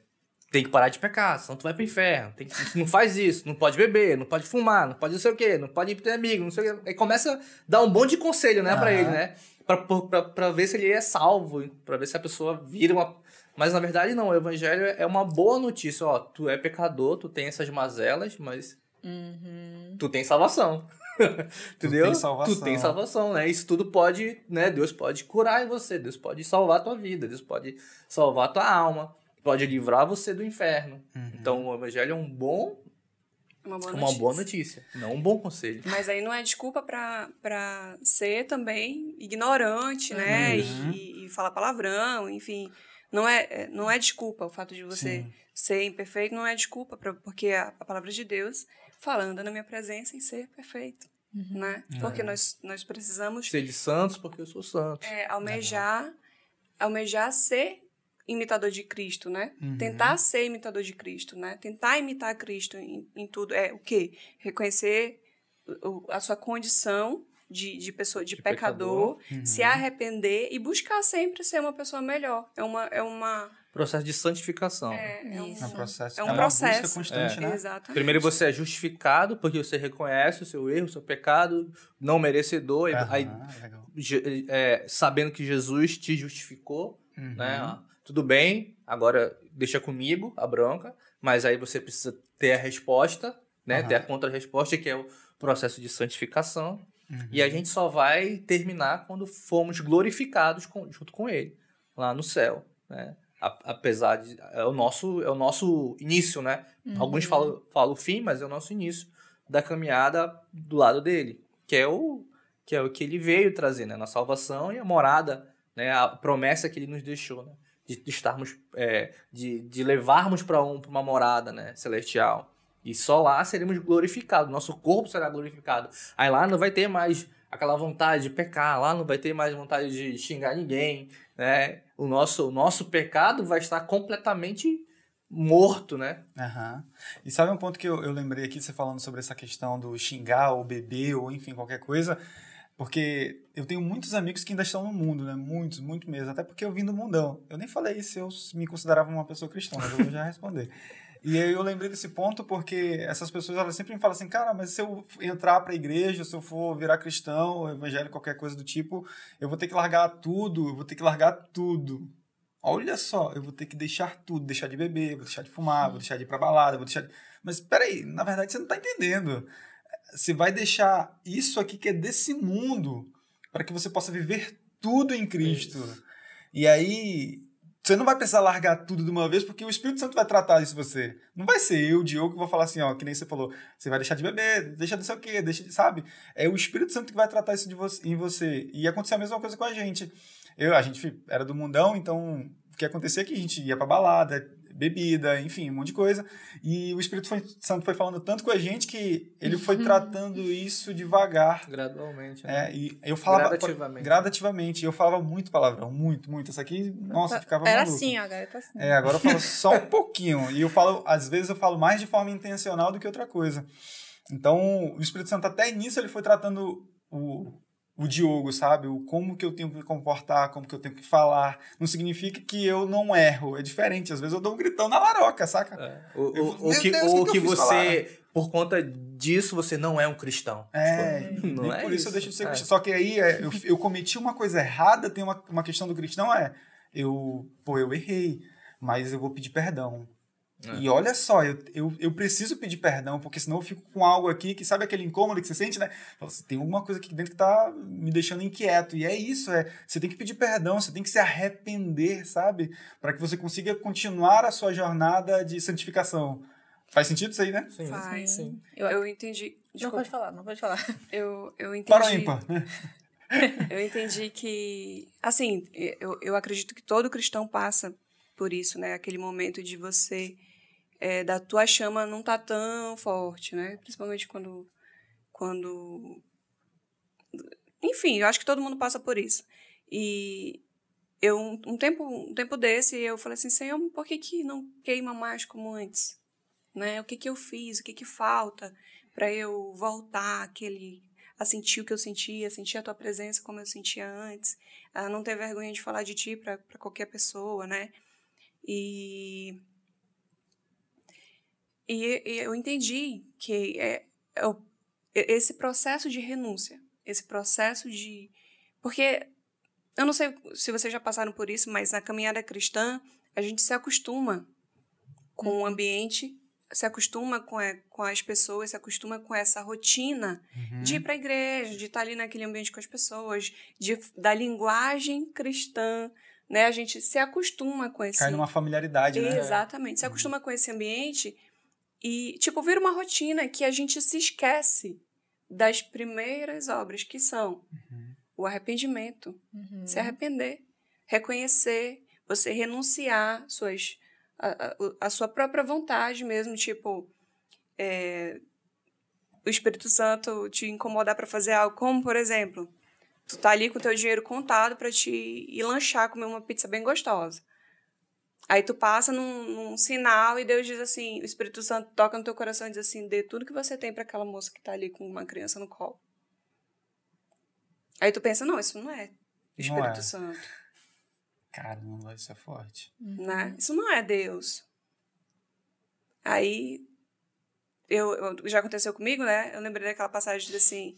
tem que parar de pecar, senão tu vai pro inferno. Tem que, não faz isso, não pode beber, não pode fumar, não pode não sei o quê, não pode ir ter amigo, não sei o quê. Aí começa a dar um monte de conselho, né, pra Aham. ele, né? Pra, pra, pra ver se ele é salvo, pra ver se a pessoa vira uma. Mas na verdade não, o evangelho é uma boa notícia. Ó, tu é pecador, tu tem essas mazelas, mas Uhum. tu tem salvação. *laughs* Entendeu? tem salvação. Tu tem salvação, né? Isso tudo pode, né? Deus pode curar em você, Deus pode salvar a tua vida, Deus pode salvar a tua alma, pode livrar você do inferno. Uhum. Então o evangelho é um bom, Uma boa uma notícia. boa notícia, não um bom conselho. Mas aí não é desculpa pra, pra ser também ignorante, né? Uhum. E, e falar palavrão, enfim. Não é, é- não é desculpa o fato de você Sim. ser imperfeito, não é desculpa, pra, porque a, a palavra de Deus fala, anda na minha presença em ser perfeito, né? Porque nós, nós precisamos Ser de santos porque eu sou santo. é, almejar, almejar ser imitador de Cristo, né? Uhum. Tentar ser imitador de Cristo, né? Tentar imitar Cristo em, em tudo. É o quê? Reconhecer a sua condição de, de pessoa, de, De pecador, Uhum. se arrepender e buscar sempre ser uma pessoa melhor. É uma... É uma Processo de santificação. é, é um, Isso. É um processo. É um uma processo. busca constante, né? Exatamente. Primeiro você é justificado porque você reconhece o seu erro, o seu pecado, não merecedor, e aí é, sabendo que Jesus te justificou, Uhum. né? Tudo bem, agora deixa comigo a bronca, mas aí você precisa ter a resposta, né? Aham. Ter a contra-resposta, que é o processo de santificação. Uhum. E a gente só vai terminar quando formos glorificados com- junto com Ele, lá no céu, né? Apesar de... É o nosso, é o nosso início, né? Uhum. Alguns falam, falam o fim, mas é o nosso início da caminhada do lado dele, que é o que é o que ele veio trazer, né? Na salvação e a morada, né? A promessa que ele nos deixou, né? De, de estarmos, é, de, de levarmos para um, uma morada, né? Celestial. E só lá seremos glorificados, nosso corpo será glorificado. Aí lá não vai ter mais aquela vontade de pecar, lá não vai ter mais vontade de xingar ninguém, né? O nosso, o nosso pecado vai estar completamente morto, né? Aham. E sabe um ponto que eu, eu lembrei aqui, você falando sobre essa questão do xingar ou beber ou enfim, qualquer coisa? Porque eu tenho muitos amigos que ainda estão no mundo, né? Muitos, muito mesmo. Até porque eu vim do mundão. Eu nem falei se eu me considerava uma pessoa cristã, mas eu vou já *laughs* responder. E aí eu lembrei desse ponto porque essas pessoas elas sempre me falam assim, cara, mas se eu entrar para a igreja, se eu for virar cristão, evangélico, qualquer coisa do tipo, eu vou ter que largar tudo, eu vou ter que largar tudo. olha só, eu vou ter que deixar tudo, deixar de beber, vou deixar de fumar, vou deixar de ir pra balada, vou deixar de... Mas peraí, na verdade você não tá entendendo. Você vai deixar isso aqui que é desse mundo para que você possa viver tudo em Cristo. Isso. E aí, você não vai precisar largar tudo de uma vez, porque o Espírito Santo vai tratar isso você. Não vai ser eu, Diogo, que vou falar assim, ó, que nem você falou, você vai deixar de beber, deixa de sei o quê, deixa de, sabe? É o Espírito Santo que vai tratar isso de você, em você. E aconteceu a mesma coisa com a gente. Eu, a gente era do mundão, então o que acontecia é que a gente ia pra balada, bebida, enfim, um monte de coisa. E o Espírito foi- Santo foi falando tanto com a gente que ele foi tratando isso devagar. Gradualmente. né? É, e eu falava Gradativamente. gradativamente. Eu falava muito palavrão, muito, muito. Isso aqui, nossa, ficava Era maluco. assim, agora tá assim. É, agora eu falo só um pouquinho. E eu falo, às vezes eu falo mais de forma intencional do que outra coisa. Então, o Espírito Santo até nisso ele foi tratando o, o Diogo, sabe? O como que eu tenho que me comportar, como que eu tenho que falar. Não significa que eu não erro, é diferente. Às vezes eu dou um gritão na laroca, saca? É. O, Eu- o, o meu que, Deus, que que fiz você, por conta disso, você não é um cristão. É, Tipo, não é por isso eu deixo de ser É. cristão. Só que aí é, eu, eu cometi uma coisa errada, tem uma, uma questão do cristão, é, eu, pô, eu errei, mas eu vou pedir perdão. É. E olha só, eu, eu, eu preciso pedir perdão, porque senão eu fico com algo aqui que sabe aquele incômodo que você sente, né? Fala assim, Tem alguma coisa aqui dentro que tá me deixando inquieto. E é isso, é. Você tem que pedir perdão, você tem que se arrepender, sabe? Para que você consiga continuar a sua jornada de santificação. Faz sentido isso aí, né? Sim, Faz. sim. Eu, Eu entendi. não Desculpa, pode falar, não pode falar. *laughs* eu, eu entendi. Para o ímpar, né? *laughs* Eu entendi que, assim, eu, eu acredito que todo cristão passa por isso, né? Aquele momento de você, é, da tua chama não tá tão forte, né? Principalmente quando, quando, enfim, eu acho que todo mundo passa por isso. E eu um, tempo, um tempo desse, eu falei assim, Senhor, por que que não queima mais como antes, né? O que que eu fiz? O que que falta para eu voltar aquele a sentir o que eu sentia, a sentir a tua presença como eu sentia antes, a não ter vergonha de falar de ti para qualquer pessoa, né? E, e, e eu entendi que é, é o- esse processo de renúncia, esse processo de. Porque eu não sei se vocês já passaram por isso, mas na caminhada cristã, a gente se acostuma com o ambiente, se acostuma com, a- com as pessoas, se acostuma com essa rotina de ir para a igreja, de estar ali naquele ambiente com as pessoas, de, da linguagem cristã, né? A gente se acostuma com esse Cai numa familiaridade, né? Exatamente. Se acostuma com esse ambiente e, tipo, vira uma rotina que a gente se esquece das primeiras obras, que são o arrependimento, Uhum. se arrepender, reconhecer, você renunciar suas, a, a, a sua própria vontade mesmo, tipo, é, o Espírito Santo te incomodar para fazer algo, como, por exemplo, tu tá ali com o teu dinheiro contado para te ir lanchar, comer uma pizza bem gostosa. Aí tu passa num, num sinal e Deus diz assim, o Espírito Santo toca no teu coração e diz assim, dê tudo que você tem para aquela moça que tá ali com uma criança no colo. Aí tu pensa, não, isso não é Não Espírito é. Santo, Caramba, isso é forte. né? Isso não é Deus. Aí, eu, eu- já aconteceu comigo, né? Eu lembrei daquela passagem de assim,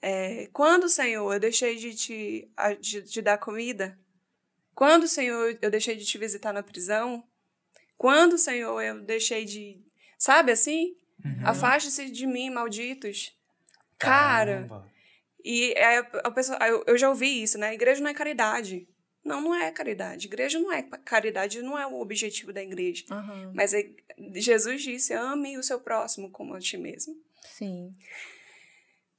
é, quando, Senhor, eu deixei de te de, de dar comida? Quando, Senhor, eu deixei de te visitar na prisão? Quando, Senhor, eu deixei de... Sabe assim? Uhum. Afaste-se de mim, malditos. Cara, Caramba. E aí a- a pessoa, eu, eu já ouvi isso, né? Igreja não é caridade. Não, não é caridade. Igreja não é caridade, não é o objetivo da igreja. Aham. Mas é- Jesus disse: ame o seu próximo como a ti mesmo. Sim.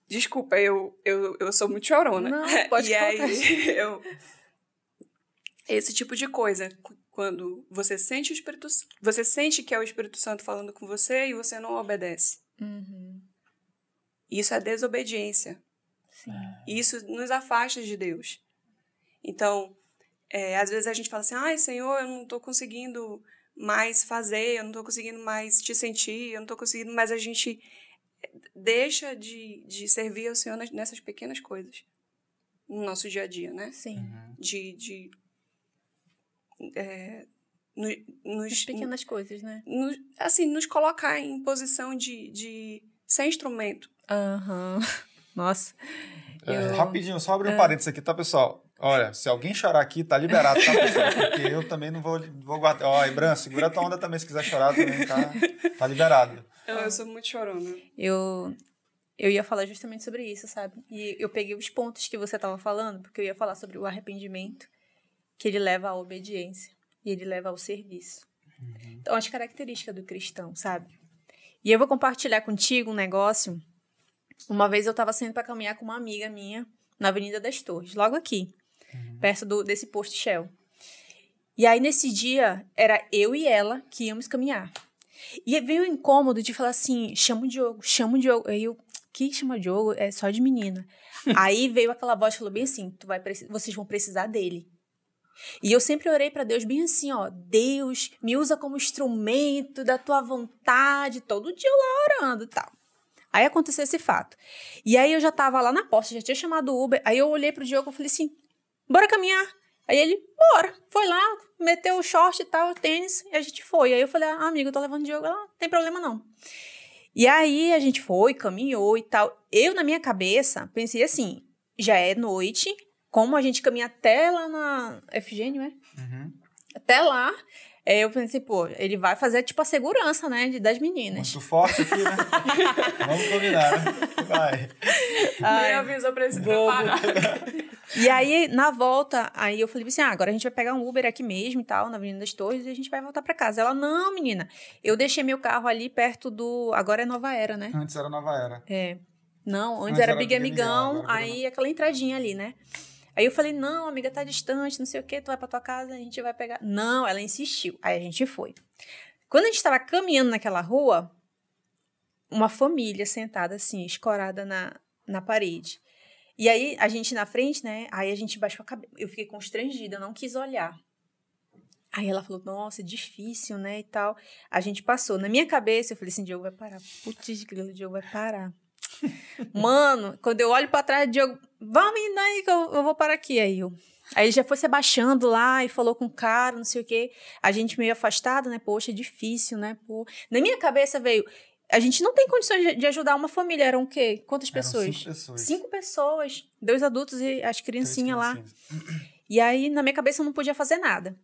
Desculpa, eu, eu, eu sou muito chorona. Não, pode *laughs* e contar. aí, *laughs* eu. Esse tipo de coisa, quando você sente o Espírito você sente que é o Espírito Santo falando com você e você não obedece. Uhum. Isso é desobediência. Sim. E isso nos afasta de Deus. Então, é, às vezes a gente fala assim: ai, Senhor, eu não estou conseguindo mais fazer, eu não estou conseguindo mais te sentir, eu não estou conseguindo, mas a gente deixa de, de servir ao Senhor nessas pequenas coisas no nosso dia a dia, né? Sim. Uhum. De. de é, no- nos, As pequenas coisas, né? nos- assim, nos colocar em posição de, de ser instrumento. Aham. *laughs* Nossa. É, rapidinho, só abrir um parênteses aqui, tá, pessoal? Olha, se alguém chorar aqui, tá liberado, tá, pessoal? *laughs* Porque eu também não vou, vou guardar. Ó, Ibran, segura a tua onda também, se quiser chorar também, tá, tá liberado. Eu, eu sou muito chorona. Eu, eu ia falar justamente sobre isso, sabe? E eu peguei os pontos que você estava falando, porque eu ia falar sobre o arrependimento, que ele leva à obediência e ele leva ao serviço. Uhum. Então, as características do cristão, sabe? E eu vou compartilhar contigo um negócio. Uma vez eu estava saindo para caminhar com uma amiga minha na Avenida das Torres, logo aqui, uhum. perto do, desse posto Shell. E aí, nesse dia, era eu e ela que íamos caminhar. E veio o incômodo de falar assim: chama o Diogo, chama o Diogo. Aí eu, que chama Diogo? É só de menina. *laughs* aí veio aquela voz falou bem assim: tu vai vocês vão precisar dele. E eu sempre orei para Deus bem assim, ó, Deus, me usa como instrumento da tua vontade, todo dia eu lá orando e tal. Aí aconteceu esse fato. E aí eu já tava lá na porta, já tinha chamado o Uber, aí eu olhei pro Diogo e falei assim, bora caminhar. Aí ele, bora, foi lá, meteu o short e tal, o tênis, e a gente foi. Aí eu falei, ah, amigo, eu tô levando o Diogo, ela, não tem problema não. E aí a gente foi, caminhou e tal. Eu, na minha cabeça, pensei assim, já é noite, como a gente caminha até lá na Efigênio, é? Uhum. Até lá, é, eu pensei, pô, ele vai fazer tipo a segurança, né, de, das meninas. Muito forte aqui, né? *laughs* Vamos combinar, né? Vai. Ai, Nem avisou pra ele se preparar. E aí, na volta, aí eu falei assim, ah, agora a gente vai pegar um Uber aqui mesmo e tal, na Avenida das Torres, e a gente vai voltar pra casa. Ela, não, menina, eu deixei meu carro ali perto do... Agora é Nova Era, né? Antes era Nova Era. É. Não, antes, antes era, era Big Amigão, aí aquela entradinha ali, né? Aí eu falei, não, amiga, tá distante, não sei o quê, tu vai pra tua casa, a gente vai pegar. Não, ela insistiu. Aí a gente foi. Quando a gente estava caminhando naquela rua, uma família sentada assim, escorada na, na parede. E aí a gente na frente, né? Aí a gente baixou a cabeça. Eu fiquei constrangida, eu não quis olhar. Aí ela falou, nossa, é difícil, né? E tal. A gente passou. Na minha cabeça, eu falei assim, Diogo vai parar. Putz, grilo, Diogo vai parar. *laughs* Mano, quando eu olho para trás, Diogo, vamos indo aí que eu, eu vou parar aqui. Aí eu. Aí ele já foi se abaixando lá e falou com o cara, não sei o quê. A gente meio afastado, né? Poxa, é difícil, né? Pô. Na minha cabeça veio. A gente não tem condições de ajudar uma família. Eram o quê? Quantas pessoas? Eram cinco pessoas. Cinco pessoas. Dois adultos e as criancinhas lá. E aí, na minha cabeça, eu não podia fazer nada.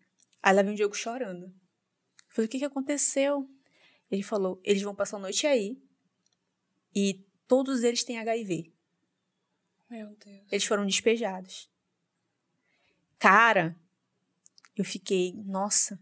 Aí lá vem o Diego chorando. Eu falei, o que, que aconteceu? Ele falou, eles vão passar a noite aí. E todos eles têm HIV. Meu Deus. Eles foram despejados. Cara, eu fiquei, nossa.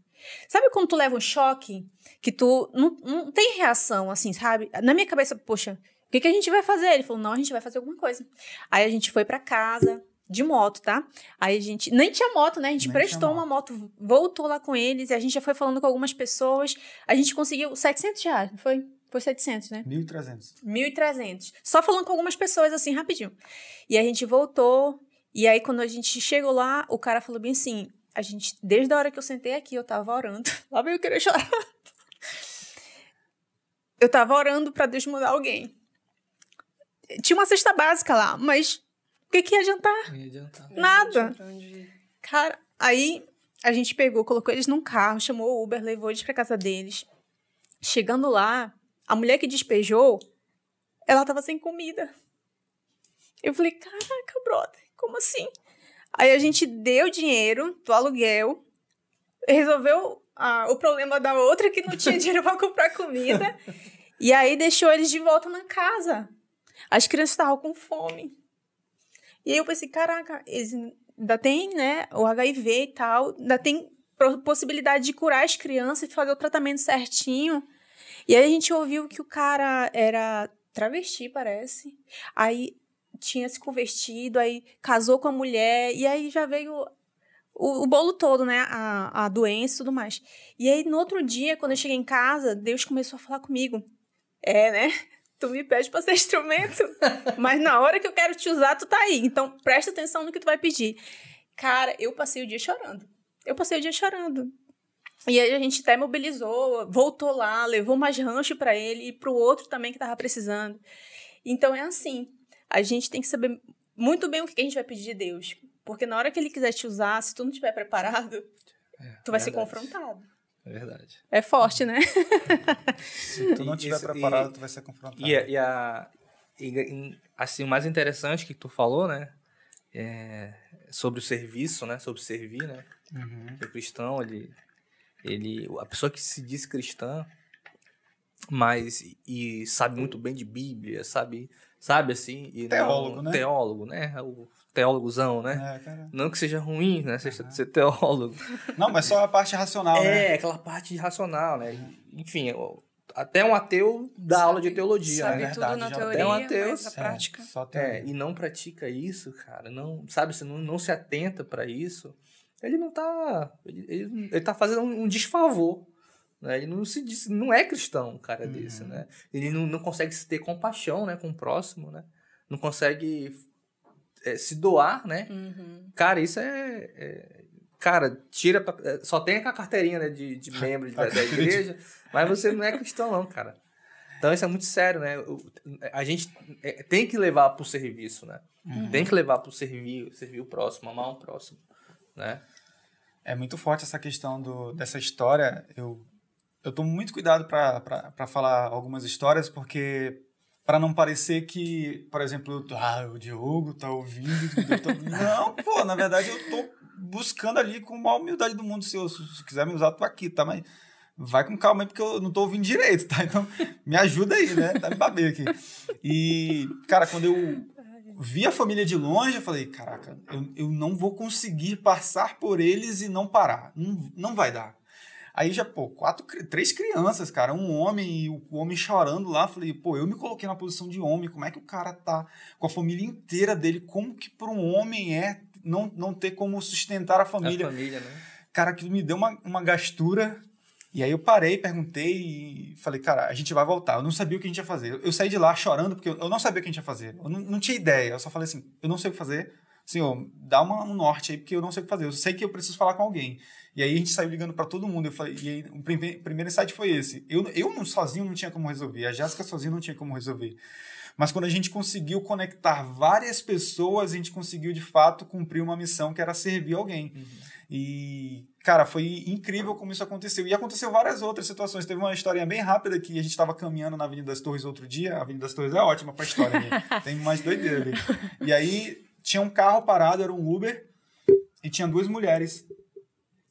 Sabe quando tu leva um choque que tu não, não tem reação, assim, sabe? Na minha cabeça, poxa, o que, que a gente vai fazer? Ele falou, não, a gente vai fazer alguma coisa. Aí a gente foi para casa, de moto, tá? Aí a gente. Nem tinha moto, né? A gente nem prestou uma moto, voltou lá com eles, e a gente já foi falando com algumas pessoas. A gente conseguiu 700 reais, não foi? Foi 700, né? 1.300. 1.300. Só falando com algumas pessoas, assim, rapidinho. E a gente voltou. E aí, quando a gente chegou lá, o cara falou bem assim: a gente, desde a hora que eu sentei aqui, eu tava orando. *laughs* Lá veio eu querer chorar. Eu tava orando para Deus mudar alguém. Tinha uma cesta básica lá, mas o que, que ia adiantar? Não ia adiantar. Nada. Cara, aí a gente pegou, colocou eles num carro, chamou o Uber, levou eles pra casa deles. Chegando lá, a mulher que despejou, ela tava sem comida. Eu falei, caraca, brother, como assim? Aí a gente deu dinheiro do aluguel, resolveu ah, o problema da outra que não tinha *laughs* dinheiro para comprar comida, e aí deixou eles de volta na casa. As crianças estavam com fome. E aí eu pensei, caraca, eles ainda tem, né, o HIV e tal, ainda tem possibilidade de curar as crianças e fazer o tratamento certinho. E aí a gente ouviu que o cara era travesti, parece. Aí tinha se convertido, aí casou com a mulher, e aí já veio o, o bolo todo, né? A, a doença e tudo mais. E aí, no outro dia, quando eu cheguei em casa, Deus começou a falar comigo. É, né? *laughs* Tu me pede pra ser instrumento, mas na hora que eu quero te usar, tu tá aí. Então, presta atenção no que tu vai pedir. Cara, eu passei o dia chorando. Eu passei o dia chorando. E aí a gente até mobilizou, voltou lá, levou mais rancho para ele e para o outro também que estava precisando. Então é assim, a gente tem que saber muito bem o que a gente vai pedir de Deus, porque na hora que ele quiser te usar, se tu não estiver preparado, é, tu vai verdade. ser confrontado. É verdade. É forte, né? se tu não estiver preparado, e, tu vai ser confrontado. E, a, e a, e, e, assim, o mais interessante que tu falou, né? É sobre o serviço, né? Sobre servir, né? Uhum. O cristão, ele, ele, a pessoa que se diz cristã, mas e sabe muito bem de Bíblia, sabe, sabe assim, e Teólogo, não, né? Teólogo, né? O teólogozão, né? É. Não que seja ruim, né? Seja ser teólogo. Não, mas só a parte racional, né? É, aquela parte racional, né? Enfim, eu- até um ateu dá aula de teologia, Sabe né? tudo verdade, na já teoria, tem um ateu, mas na É, prática... só tem. É, e não pratica isso, cara, não, sabe, você não, não se atenta pra isso, ele não tá, ele, ele, ele tá fazendo um, um desfavor, né? Ele não se diz, não é cristão, um cara desse, Uhum. né? Ele não, não consegue se ter compaixão, né, com o próximo, né? Não consegue é, se doar, né? Uhum. Cara, isso é, é- cara, tira, pra- é, só tem a carteirinha, né, de, de *laughs* membro de- da, da igreja, mas você não é cristão não, cara. Então isso é muito sério, né? O- A gente é, tem que levar pro serviço, né? Uhum. Tem que levar pro servir, servir o próximo, amar o próximo, né? É muito forte essa questão do, dessa história. Eu, eu tomo muito cuidado para falar algumas histórias, porque para não parecer que, por exemplo, eu ah, o Diogo tá ouvindo. tô-" *laughs* Não, pô, na verdade eu tô buscando ali com a maior humildade do mundo. Se, eu, se quiser me usar, tô aqui, tá? Mas vai com calma aí, porque eu não tô ouvindo direito, tá? Então me ajuda aí, né? Tá me babê aqui. E, cara, quando eu vi a família de longe, eu falei, caraca, eu, eu não vou conseguir passar por eles e não parar. Não, não vai dar. Aí já, pô, quatro, três crianças, cara, um homem e o homem chorando lá. Falei, pô, eu me coloquei na posição de homem. Como é que o cara tá com a família inteira dele? Como que para um homem é não, não ter como sustentar a família? A família, né? Cara, aquilo me deu uma, uma gastura. E aí eu parei, perguntei e falei, cara, a gente vai voltar. Eu não sabia o que a gente ia fazer. Eu, saí de lá chorando porque eu, não sabia o que a gente ia fazer. Eu não, não tinha ideia. Eu só falei assim, eu não sei o que fazer. Senhor, dá uma, um norte aí porque eu não sei o que fazer. Eu sei que eu preciso falar com alguém. E aí a gente saiu ligando para todo mundo. Eu falei, e aí, o prime- primeiro insight foi esse. Eu, eu não, sozinho não tinha como resolver. A Jéssica sozinha não tinha como resolver. Mas quando a gente conseguiu conectar várias pessoas, a gente conseguiu de fato cumprir uma missão que era servir alguém. E, cara, foi incrível como isso aconteceu. E aconteceu várias outras situações. Teve uma historinha bem rápida que a gente estava caminhando na Avenida das Torres outro dia. A Avenida das Torres é ótima pra história, né? *laughs* Tem mais doideira ali. E aí tinha um carro parado, era um Uber, e tinha duas mulheres.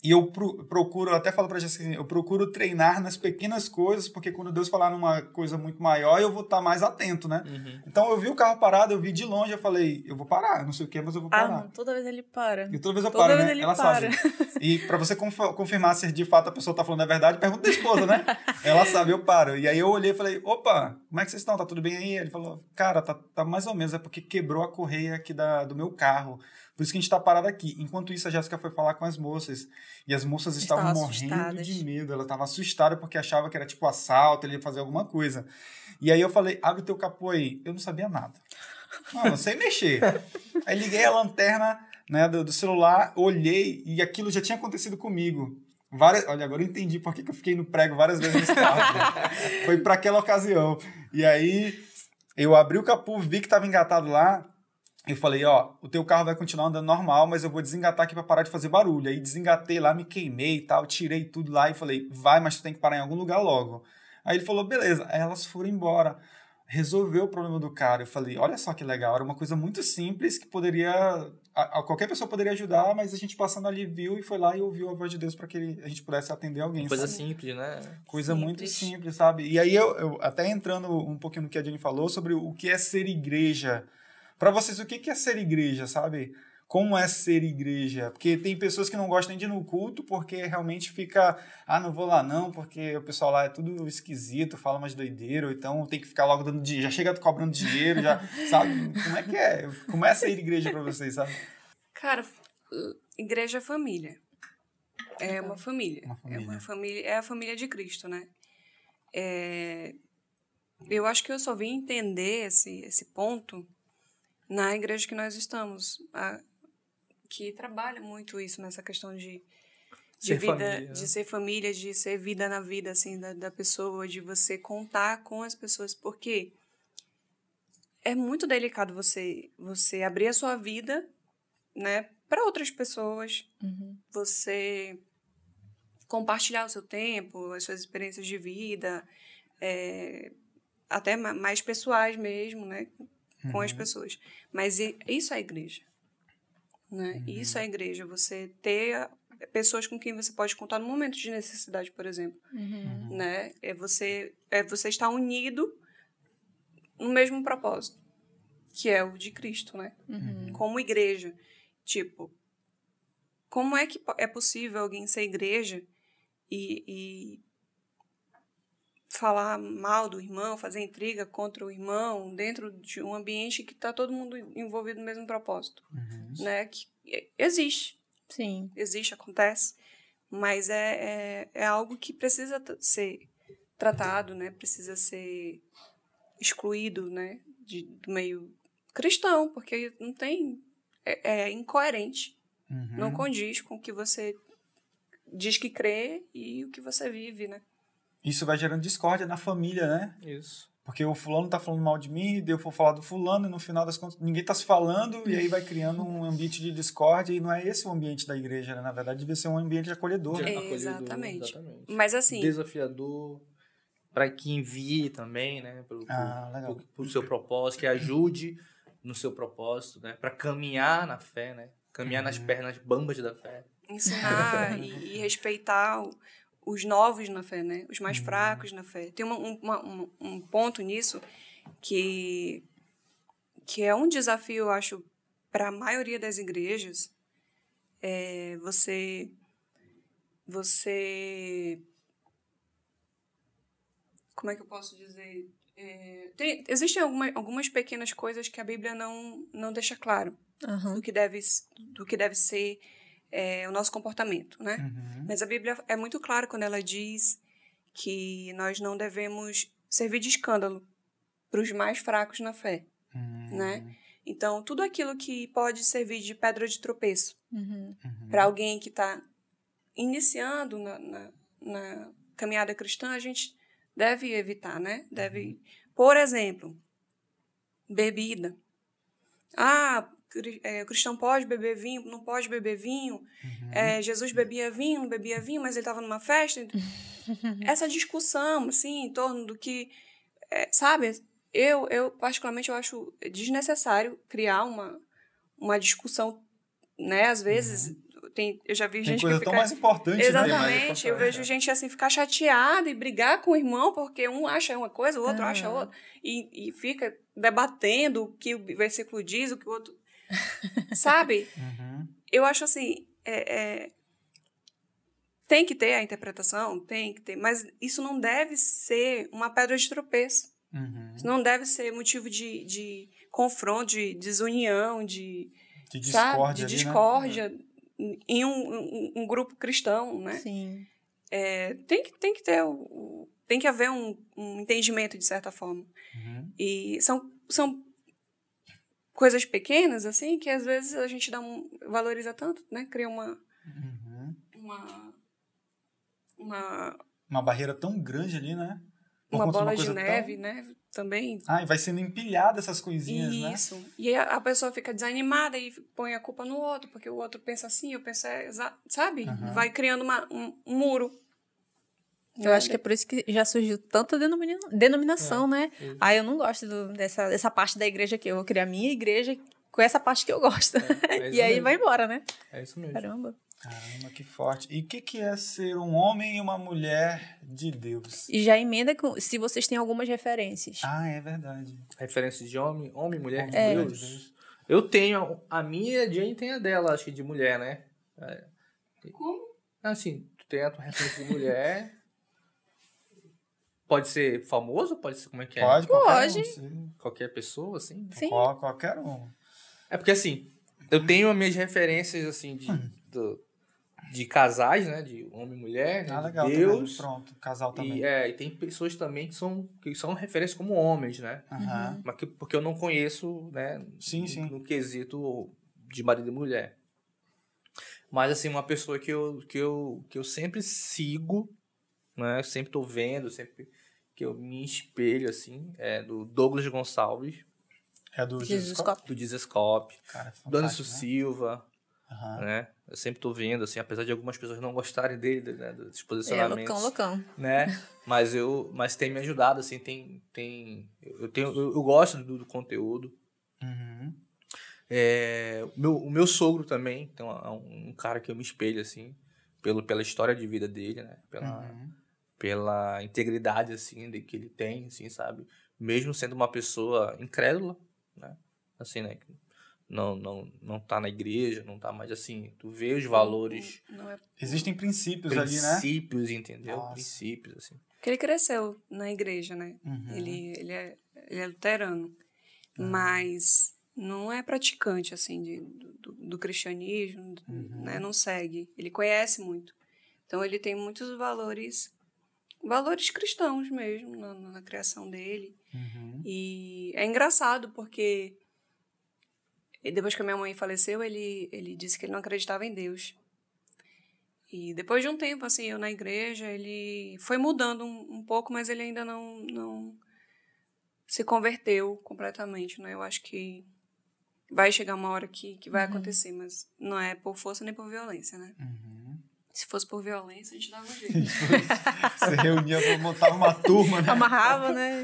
E eu pro- procuro, eu até falo pra Jéssica assim, eu procuro treinar nas pequenas coisas, porque quando Deus falar numa coisa muito maior, eu vou estar mais atento, né? Uhum. Então eu vi o carro parado, eu vi de longe, eu falei, eu vou parar, eu não sei o que, mas eu vou Ah, parar. não, toda vez ele para. E toda vez eu Toda paro, vez né? ele Ela para. sabe. E pra você conf- confirmar se de fato a pessoa tá falando a verdade, pergunta da esposa, né? *laughs* Ela sabe, eu paro. E aí eu olhei e falei, opa, como é que vocês estão? Tá tudo bem aí? Ele falou, cara, tá, tá mais ou menos, é porque quebrou a correia aqui da, do meu carro. Por isso que a gente tá parado aqui. Enquanto isso, a Jéssica foi falar com as moças. E as moças estavam Estavam morrendo assustadas. de medo. Ela tava assustada porque achava que era tipo assalto, ele ia fazer alguma coisa. E aí eu falei, abre o teu capô aí. Eu não sabia nada. Não, não sei mexer. *laughs* Aí liguei a lanterna né, do, do celular, olhei e aquilo já tinha acontecido comigo. Várias, olha, agora eu entendi por que, que eu fiquei no prego várias vezes nesse carro. *laughs* Foi para aquela ocasião. E aí eu abri o capô, vi que estava engatado lá. Eu falei, ó, o teu carro vai continuar andando normal, mas eu vou desengatar aqui para parar de fazer barulho. Aí desengatei lá, me queimei e tal, tirei tudo lá e falei, vai, mas tu tem que parar em algum lugar logo. Aí ele falou, beleza. Aí elas foram embora. Resolveu o problema do cara. Eu falei, olha só que legal, era uma coisa muito simples que poderia. A, a- qualquer pessoa poderia ajudar, mas a gente passando ali viu e foi lá e ouviu a voz de Deus para que ele- a gente pudesse atender alguém. Coisa sabe? simples, né? Coisa muito Simples. simples, sabe? E aí, eu, eu até entrando um pouquinho no que a Jenny falou sobre o que é ser igreja. Para vocês, o que é ser igreja, sabe? Como é ser igreja? Porque tem pessoas que não gostam de ir no culto porque realmente fica, ah, não vou lá não, porque o pessoal lá é tudo esquisito, fala mais doideiro, ou então tem que ficar logo dando dinheiro, já chega cobrando dinheiro, já, *laughs* sabe? Como é que é? Como é ser igreja para vocês, sabe? Cara, igreja é família. É uma família. Uma É família. uma família. É a família de Cristo, né? É, eu acho que eu só vim entender esse, esse ponto na igreja que nós estamos, a- que trabalha muito isso nessa questão de, de Ser vida, família, de ser família, de ser vida na vida assim da, da pessoa, de você contar com as pessoas, porque é muito delicado você você abrir a sua vida, né, para outras pessoas, Uhum. você compartilhar o seu tempo, as suas experiências de vida, é, até ma- mais pessoais mesmo, né? Com as Uhum. pessoas. Mas isso é a igreja. Né? Uhum. Isso é a igreja. Você ter pessoas com quem você pode contar no momento de necessidade, por exemplo. Uhum. Né? É, você, é você estar unido no mesmo propósito, que é o de Cristo, né? Uhum. como igreja. Tipo, como é que é possível alguém ser igreja e, e falar mal do irmão, fazer intriga contra o irmão dentro de um ambiente que está todo mundo envolvido no mesmo propósito, Uhum. né? Que e- existe, Sim. existe, acontece, mas é, é, é algo que precisa ser tratado, né? Precisa ser excluído, né? De, do meio cristão, porque não tem... É, é incoerente, Uhum. não condiz com o que você diz que crê e o que você vive, né? Isso vai gerando discórdia na família, né? Isso. Porque o fulano tá falando mal de mim, daí eu vou falar do fulano, e no final das contas ninguém tá se falando, e aí vai criando um ambiente de discórdia, e não é esse o ambiente da igreja, né? Na verdade, devia ser um ambiente acolhedor. De né? Acolhedor, exatamente. exatamente. Mas assim, Desafiador. Para que envie também, né? Pro, pro- Ah, legal. pro, pro seu propósito, que ajude no seu propósito, né? Para caminhar na fé, né? Caminhar nas Uhum. pernas bambas da fé. ensinar e, e respeitar o- os novos na fé, né? Os mais Uhum. fracos na fé. Tem uma- um, uma- um, ponto nisso que, que é um desafio, eu acho, para a maioria das igrejas. É você. Você. Como é que eu posso dizer? É, tem- existem alguma, algumas pequenas coisas que a Bíblia não, não deixa claro Aham. do que deve, do que deve ser é, o nosso comportamento, né? Uhum. Mas a Bíblia é muito clara quando ela diz que nós não devemos servir de escândalo para os mais fracos na fé, Uhum. né? Então, tudo aquilo que pode servir de pedra de tropeço Uhum. Uhum. para alguém que está iniciando na, na, na caminhada cristã, a gente deve evitar, né? Deve, por exemplo, bebida. Ah, é, o cristão pode beber vinho, não pode beber vinho. Uhum. É, Jesus bebia vinho, não bebia vinho, mas ele estava numa festa. *laughs* Essa discussão, assim, em torno do que, é, sabe? Eu, eu particularmente, eu acho desnecessário criar uma, uma discussão, né? Às vezes, tem, eu já vi Tem gente que coisa fica... tão mais importante, né? Exatamente. Eu importante, vejo gente assim ficar chateada e brigar com o irmão porque um acha uma coisa, o outro acha Aham. outra. E, e fica debatendo o que o versículo diz, o que o outro. Sabe? Uhum. Eu acho assim. é- é, Tem que ter a interpretação, tem que ter, mas isso não deve ser uma pedra de tropeço. Uhum. Isso não deve ser motivo de, de confronto, de desunião, de, De sabe? discórdia. de ali, né? discórdia em um, um- um grupo cristão, né? Sim. É, tem, que, tem que ter o, o- tem que haver um, um entendimento de certa forma Uhum. e são, são coisas pequenas assim que às vezes a gente dá um, valoriza tanto né cria uma Uhum. uma uma, Uma barreira tão grande ali, né? Por uma bola de coisa tão- neve né também Ah, e vai sendo empilhada essas coisinhas, né? isso e aí a, a pessoa fica desanimada e põe a culpa no outro porque o outro pensa assim eu penso é, sabe Aham. vai criando uma, um, um muro Eu acho que é por isso que já surgiu tanta denomina- denominação, né? isso. Ah, eu não gosto do- dessa, dessa parte da igreja aqui. Eu vou criar minha igreja com essa parte que eu gosto. É isso *laughs* e aí mesmo. vai embora, né? É isso mesmo. Caramba. Caramba, que forte. E o que, que é ser um homem e uma mulher de Deus? E já emenda com, se vocês têm algumas referências. Ah, é verdade. Referências de homem, homem, mulher de É. Deus. Eu tenho, a minha, a Jane tem a dela, acho que de mulher, né? É. como Assim, tu tem a tua referência de mulher. *laughs* Pode ser famoso? Pode ser como é que é? Pode, qualquer Pode. um. sim. Qualquer pessoa, assim? Sim. Qual- qualquer um. É porque assim, eu tenho as minhas referências, assim, de, do- de casais, né? De homem e mulher, né? Ah, de legal Deus. também. Pronto, casal também. E, é, e tem pessoas também que são, que são referências como homens, né? Aham. Mas que, porque eu não conheço, né? Sim, no, sim. No quesito de marido e mulher. Mas, assim, uma pessoa que eu, que eu, que eu sempre sigo, né? Sempre tô vendo, sempre que eu me espelho, assim, é do Douglas Gonçalves, É do. Cop. do Dizescope, Cara, é do Anderson né? Silva, Aham. né? Eu sempre tô vendo, assim, apesar de algumas pessoas não gostarem dele, né, dos É, posicionamentos, loucão, loucão. né? *laughs* Mas eu, mas tem me ajudado, assim, tem, tem, eu tenho, eu, eu gosto do, do conteúdo. Uhum. É, o meu, o meu sogro também, então é um, um cara que eu me espelho, assim, pelo, pela história de vida dele, né? Pela, Uhum. Pela integridade, assim, de que ele tem, assim, sabe? Mesmo sendo uma pessoa incrédula, né? Assim, né? que Não, não, não tá na igreja, não tá mais assim. Tu vê os valores, Não é Existem princípios ali, né? princípios, entendeu? Nossa. Princípios, assim. porque ele cresceu na igreja, né? Uhum. Ele, ele, é, ele é luterano, mas não é praticante, assim, de, do, do cristianismo, Uhum. né? Não segue. Ele conhece muito. Então, ele tem muitos valores, valores cristãos mesmo na, na criação dele. Uhum. E é engraçado porque depois que a minha mãe faleceu, ele, ele disse que ele não acreditava em Deus. E depois de um tempo, assim, eu na igreja, ele foi mudando um, um pouco, mas ele ainda não, não se converteu completamente, né? Eu acho que vai chegar uma hora que, que vai acontecer, mas não é por força nem por violência, né? Uhum. Se fosse por violência, a gente dava um jeito. *laughs* Você reunia, montava uma turma, né? Amarrava, né?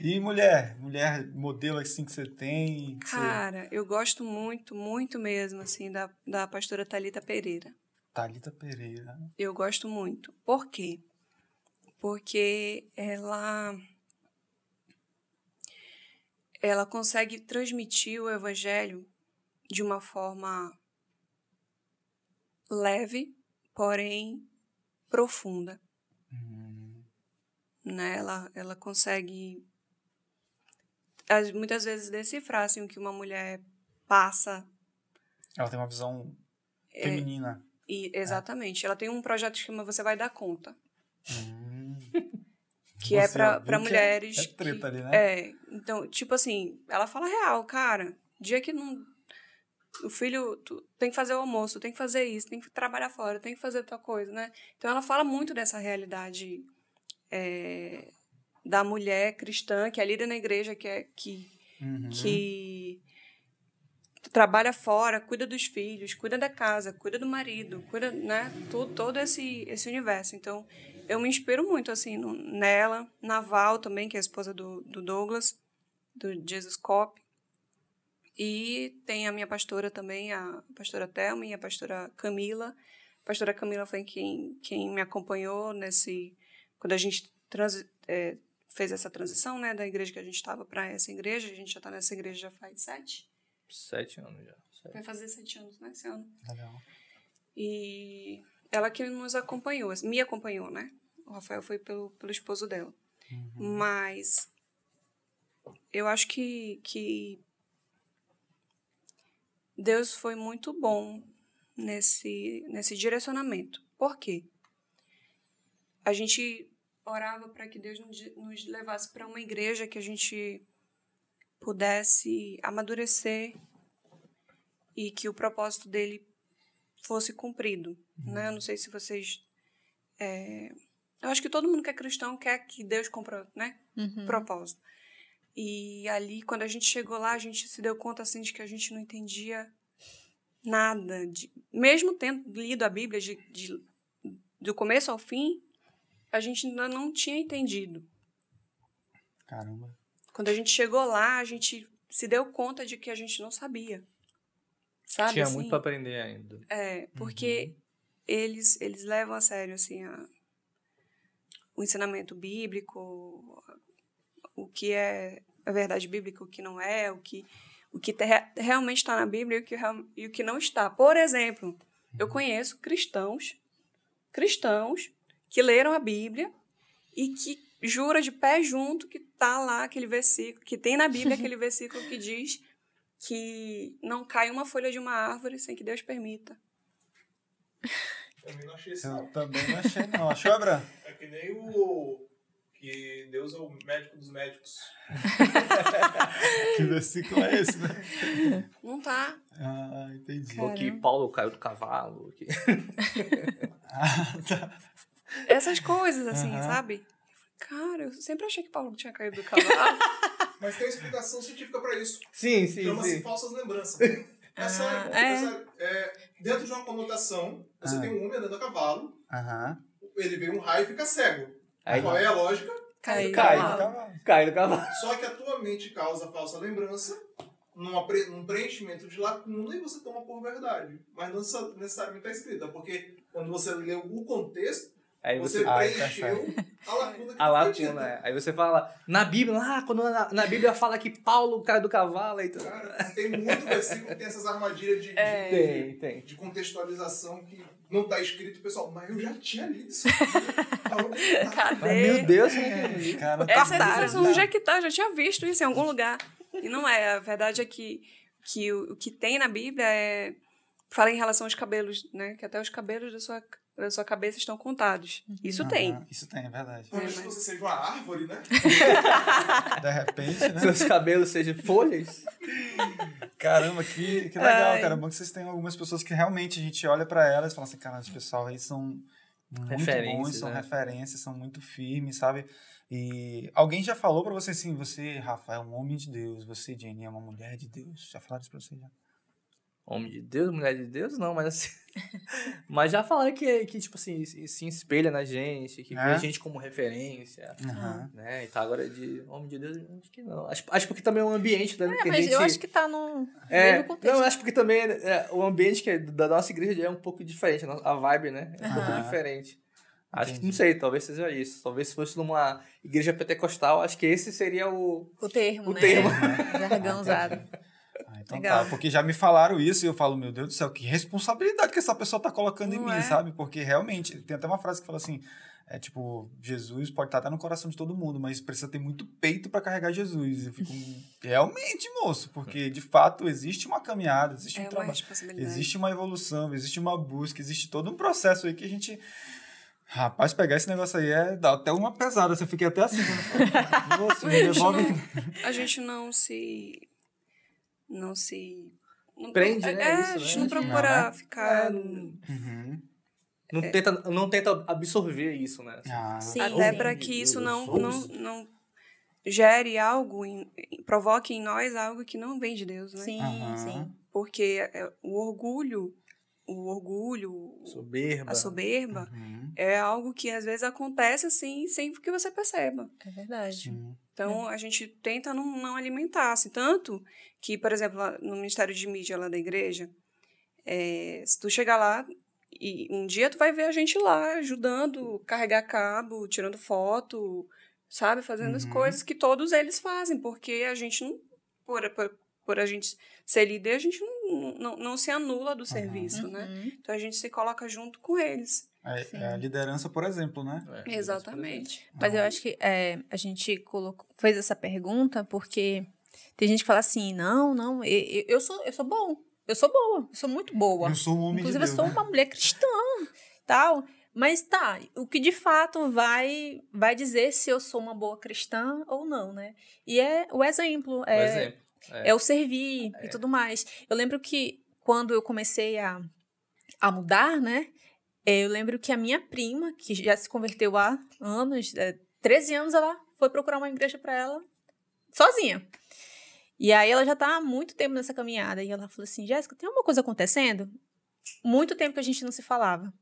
E mulher? Mulher modelo assim que você tem? que você- Cara, eu gosto muito, muito mesmo, assim, da, da pastora Talita Pereira. Thalita Pereira. Eu gosto muito. Por quê? Porque ela ela consegue transmitir o evangelho de uma forma leve, porém profunda, Uhum. né? Ela ela consegue as- muitas vezes decifrar assim, o que uma mulher passa Ela tem uma visão feminina. e exatamente. Ela tem um projeto que chama Você vai dar conta. Hum. que é Você pra, viu pra que é- mulheres. É, treta que- ali, né? É, então, tipo assim, ela fala real, cara. Dia que não. O filho tu tem que fazer o almoço, tem que fazer isso, tem que trabalhar fora, tem que fazer tua coisa, né? Então ela fala muito dessa realidade é, da mulher cristã, que é líder na igreja, que é que, Uhum. que trabalha fora, cuida dos filhos, cuida da casa, cuida do marido, cuida, né? Todo, todo esse, esse universo. Então, eu me inspiro muito, assim, no- nela, na Val também, que é a esposa do, do Douglas, do Jesus Cop. E tem a minha pastora também, a pastora Thelma e a pastora Camila. A pastora Camila foi quem, quem me acompanhou nesse... Quando a gente transi, é, fez essa transição, né? Da igreja que a gente estava para essa igreja. A gente já está nessa igreja já faz sete. Sete anos já. Sete. Vai fazer sete anos, né? Esse ano. Legal. E ela que nos acompanhou, me acompanhou, né? O Rafael foi pelo, pelo esposo dela. Uhum. Mas eu acho que, que Deus foi muito bom nesse, nesse direcionamento. Por quê? A gente orava para que Deus nos, levasse para uma igreja que a gente pudesse amadurecer e que o propósito dele fosse cumprido. Né? Eu não sei se vocês. é, Eu acho que todo mundo que é cristão quer que Deus cumpra né? Uhum. o propósito. E ali, quando a gente chegou lá, a gente se deu conta assim, de que a gente não entendia nada. De... Mesmo tendo lido a Bíblia de, de, do começo ao fim, a gente ainda não tinha entendido. Caramba. Quando a gente chegou lá, a gente se deu conta de que a gente não sabia. Sabe? Tinha assim? muito pra aprender ainda. É, porque eles, eles levam a sério, assim, a- o ensinamento bíblico, o que é a verdade bíblica, o que não é, o que, o que te- realmente está na Bíblia e o, que, e o que não está. Por exemplo, eu conheço cristãos, cristãos que leram a Bíblia e que jura de pé junto que tá lá aquele versículo, que tem na Bíblia *laughs* aquele versículo que diz que não cai uma folha de uma árvore sem que Deus permita. Também não achei Eu não. também não achei, não. Achou, Abraham? É que nem o. Que Deus é o médico dos médicos. *laughs* Que versículo é esse, né? Não tá. Ah, entendi. Cara. Ou que Paulo caiu do cavalo. Que... Ah, tá. Essas coisas, assim, Aham. sabe? Cara, eu sempre achei que Paulo tinha caído do cavalo. *laughs* Mas tem explicação científica pra isso. Sim, sim, Chama-se falsas lembranças. *laughs* É Ah, é. é sério. É, dentro de uma conotação, você Ah. tem um homem andando a cavalo, Aham. ele vê um raio e fica cego. Aí Qual é a lógica? Cai. Cavalo. cai no cavalo. Só que a tua mente causa falsa lembrança numa pre- num preenchimento de lacuna e você toma por verdade. Mas não necessa- necessariamente está escrito, é porque quando você leu o contexto, Aí você, você. Ah, preencheu a lacuna que A foi lacuna, é. Aí você fala, na Bíblia, ah, quando na, na Bíblia fala que Paulo cai do cavalo, aí tu... Cara, tem muito versículo que tem essas armadilhas de, *laughs* de- É. Tem, tem. de contextualização que não está escrito, pessoal, mas eu já tinha lido isso. *laughs* Tá? Cadê? meu Deus, né? Cara, Essa tá- expressão, onde é que tá? Já tinha visto isso em algum lugar. E não é. A verdade é que, que o, o que tem na Bíblia é. Fala em relação aos cabelos, né? Que até os cabelos da sua, da sua cabeça estão contados. Isso tem. Aham, Isso tem, é verdade. Talvez que você seja uma árvore, né? *laughs* De repente, né? Seus cabelos sejam folhas. Caramba, que, que legal, Ai. cara. Bom que vocês têm algumas pessoas que realmente a gente olha pra elas e fala assim, cara, esse pessoal aí são muito bons, são né? referências, são muito firmes, sabe? E alguém já falou pra você assim, você, Rafa, é um homem de Deus, você, Jenny, é uma mulher de Deus. Já falaram isso pra você já? Homem de Deus, mulher de Deus, não, mas assim. *laughs* mas já falaram que, que tipo assim, se se espelha na gente, que vê É? a gente como referência. Aham. Né? E tá agora de homem de Deus, acho que não. Acho, acho porque também é um ambiente né, É, que a mas gente. eu acho que tá no É, mesmo contexto. não, acho porque também é, o ambiente que é da nossa igreja é um pouco diferente, a vibe, né? É um pouco Aham. diferente. Acho que não sei, talvez seja isso. Talvez se fosse numa igreja pentecostal, acho que esse seria o. O termo, O né? termo. *laughs* Jargão usado. *laughs* Então Legal. tá, porque já me falaram isso e eu falo, meu Deus do céu, que responsabilidade que essa pessoa tá colocando em Não mim, é? sabe? Porque realmente, tem até uma frase que fala assim, é tipo, Jesus pode estar até no coração de todo mundo, mas precisa ter muito peito pra carregar Jesus. Eu fico, *laughs* realmente, moço, porque de fato existe uma caminhada, existe É um trabalho, existe uma evolução, existe uma busca, existe todo um processo aí que a gente... Rapaz, pegar esse negócio aí é dá até uma pesada. Você fica até assim. né? *laughs* Nossa, me devolve. não, a gente não se. Não se. Não, Prende, é, né, é, isso, a gente né? não procura Não, ficar. É, Uhum. Não, tenta, não tenta absorver isso, né? Ah, Sim, Até para que isso não, não, não gere algo, em- provoque em nós algo que não vem de Deus, né? Sim, Aham. sim. Porque é, o orgulho, o orgulho, Soberba. a soberba, Uhum. é algo que às vezes acontece assim, sem que você perceba. É verdade. Sim. Então, a gente tenta não, não alimentar, assim, tanto que, por exemplo, no Ministério de Mídia lá da igreja, é, se tu chegar lá e um dia tu vai ver a gente lá ajudando, carregar cabo, tirando foto, sabe? Fazendo as Uhum. coisas que todos eles fazem, porque a gente não, por, por, por a gente ser líder, a gente não, não, não se anula do serviço, né? Uhum. Então, a gente se coloca junto com eles. É, é a liderança, por exemplo, né? É, Exatamente. Mas eu acho que é, a gente colocou, fez essa pergunta porque tem gente que fala assim, não, não, eu, eu- eu sou, eu sou bom, eu sou boa, eu sou muito boa. Eu sou um homem Inclusive, de eu Deus. sou uma mulher cristã, tal. Mas tá, o que de fato vai vai dizer se eu sou uma boa cristã ou não, né? E é o exemplo, é, exemplo. é o servir e tudo mais. Eu lembro que quando eu comecei a, a mudar, né? é, Eu lembro que a minha prima, que já se converteu há anos, é, 13 anos, ela foi procurar uma igreja para ela sozinha. E aí ela já tá há muito tempo nessa caminhada. E ela falou assim: Jéssica, tem alguma coisa acontecendo? Muito tempo que a gente não se falava.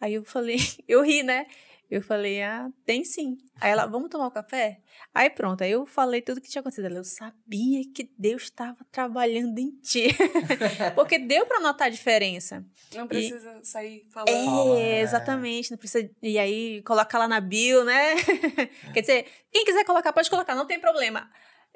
Aí eu falei, *laughs* eu ri, né? Eu falei, ah, tem sim. Aí ela, vamos tomar um café? Aí pronto, aí eu falei tudo que tinha acontecido. Ela, eu sabia que Deus estava trabalhando em ti. *laughs* Porque deu pra notar a diferença. Não precisa sair falando. É, Fala, é. exatamente. Não precisa. E aí, colocar lá na bio, né? *laughs* Quer dizer, quem quiser colocar, pode colocar, não tem problema.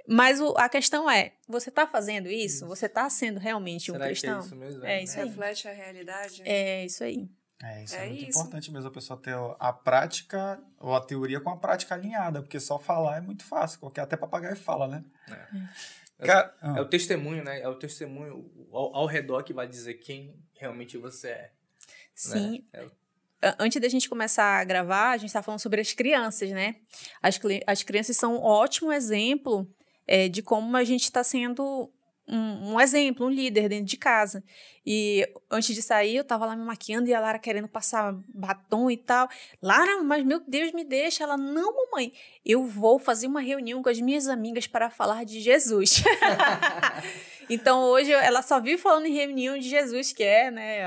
Mas o- a questão é: você tá fazendo isso? Você tá sendo realmente um Será que é cristão? isso mesmo? É isso aí. Reflete a realidade. É isso aí. É, isso É é, muito isso. importante mesmo, a pessoa ter a prática ou a teoria com a prática alinhada, porque só falar é muito fácil, qualquer até papagaio fala, né? É. Cara, É o testemunho, né? É o testemunho ao, ao redor que vai dizer quem realmente você é. Sim. É. A- Antes da gente começar a gravar, a gente está falando sobre as crianças, né? As, as crianças são um ótimo exemplo é, de como a gente está sendo um, um exemplo, um líder dentro de casa. E antes de sair, eu tava lá me maquiando e a Lara querendo passar batom e tal. Lara, mas meu Deus, me deixa. Ela, não, mamãe, eu vou fazer uma reunião com as minhas amigas para falar de Jesus. *laughs* Então hoje ela só vive falando em reunião de Jesus, que é, né? É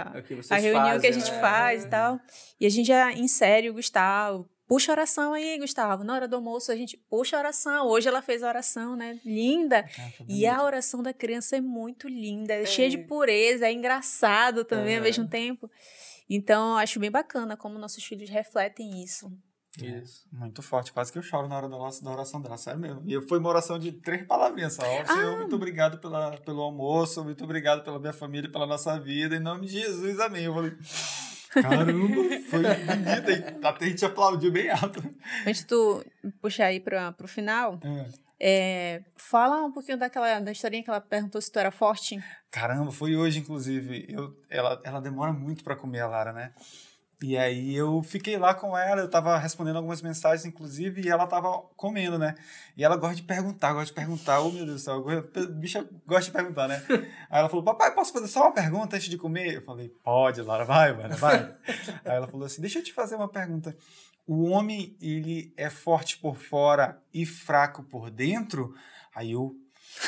A, reunião que a fazem, gente né? faz e tal. E a gente já insere o Gustavo. Puxa a oração aí, Gustavo. Na hora do almoço a gente puxa a oração. Hoje ela fez a oração, né? Linda. E a oração da criança é muito linda, é, É. cheia de pureza, é engraçado também ao Aham. mesmo tempo. Então, eu acho bem bacana como nossos filhos refletem isso. Isso. Muito forte, quase que eu choro na hora da, nossa, da oração dela, sério mesmo. E foi uma oração de três palavrinhas só. Ó, Senhor, muito obrigado pela, pelo almoço, muito obrigado pela minha família, pela nossa vida, em nome de Jesus, amém. Eu falei, caramba, foi *laughs* bonita, até a gente aplaudiu bem alto. Antes de tu puxar aí para o final, É. é, fala um pouquinho daquela da historinha que ela perguntou se tu era forte. Caramba, foi hoje, inclusive. Eu, ela, ela demora muito pra comer a Lara, né? E aí eu fiquei lá com ela, eu tava respondendo algumas mensagens, inclusive, e ela tava comendo, né? E ela gosta de perguntar, gosta de perguntar. Oh, meu Deus do céu, bicha gosta de perguntar, né? *laughs* Aí ela falou, papai, posso fazer só uma pergunta antes de comer? Eu falei, pode, Lara, vai, mano, vai. *laughs* aí ela falou assim, deixa eu te fazer uma pergunta. O homem, ele é forte por fora e fraco por dentro? Aí eu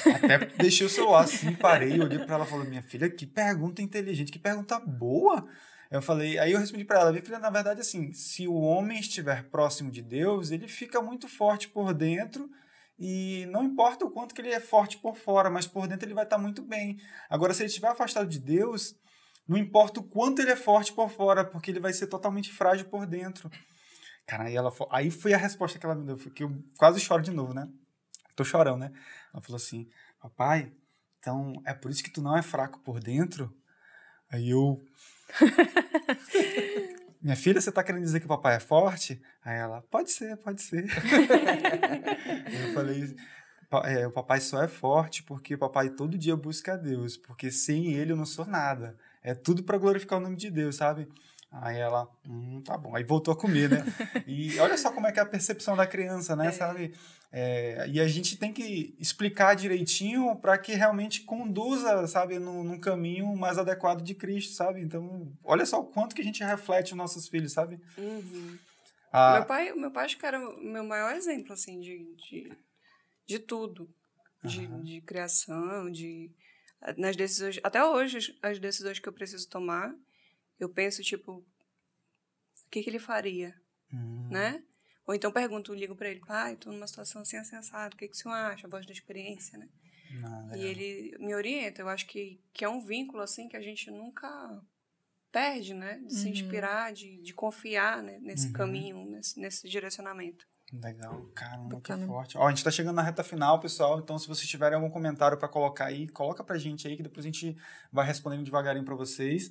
até deixei o celular assim, parei, olhei pra ela e falei, minha filha, que pergunta inteligente, que pergunta boa. Eu falei, aí eu respondi pra ela, filha, na verdade, assim, se o homem estiver próximo de Deus, ele fica muito forte por dentro e não importa o quanto que ele é forte por fora, mas por dentro ele vai estar muito bem. Agora, se ele estiver afastado de Deus, não importa o quanto ele é forte por fora, porque ele vai ser totalmente frágil por dentro. Cara, aí, ela, aí foi a resposta que ela me deu, que eu quase choro de novo, né? Tô chorando, né? Ela falou assim, papai, então é por isso que tu não é fraco por dentro? Aí eu. *laughs* Minha filha, você tá querendo dizer que o papai é forte? Aí ela, pode ser, pode ser. *laughs* eu falei, "Pa- é, o papai só é forte porque o papai todo dia busca a Deus, porque sem ele eu não sou nada. É tudo para glorificar o nome de Deus, sabe? Aí ela, hum, tá bom. Aí voltou a comer, né? *laughs* E olha só como é que é a percepção da criança, né? Sabe? É, e a gente tem que explicar direitinho para que realmente conduza, sabe, num, num caminho mais adequado de Cristo, sabe? Então, olha só o quanto que a gente reflete os nossos filhos, sabe? Uhum. Ah, Meu pai, meu pai acho que era o meu maior exemplo, assim, de, de, de tudo. De, Aham. de criação, de... Nas decisões... Até hoje, as decisões que eu preciso tomar, eu penso, tipo... O que, que ele faria, hum, né? Ou então pergunto, ligo pra ele, pai, tô numa situação assim, assado, o que, que o senhor acha? A voz da experiência, né? não, E ele me orienta. Eu acho que, que é um vínculo, assim, que a gente nunca perde, né? De se Uhum. inspirar, de, de confiar né? nesse Uhum. caminho, nesse, nesse direcionamento. Legal, caramba, que Bacana. forte. Ó, a gente tá chegando na reta final, pessoal. Então, se vocês tiverem algum comentário para colocar aí, coloca pra gente aí, que depois a gente vai respondendo devagarinho para vocês.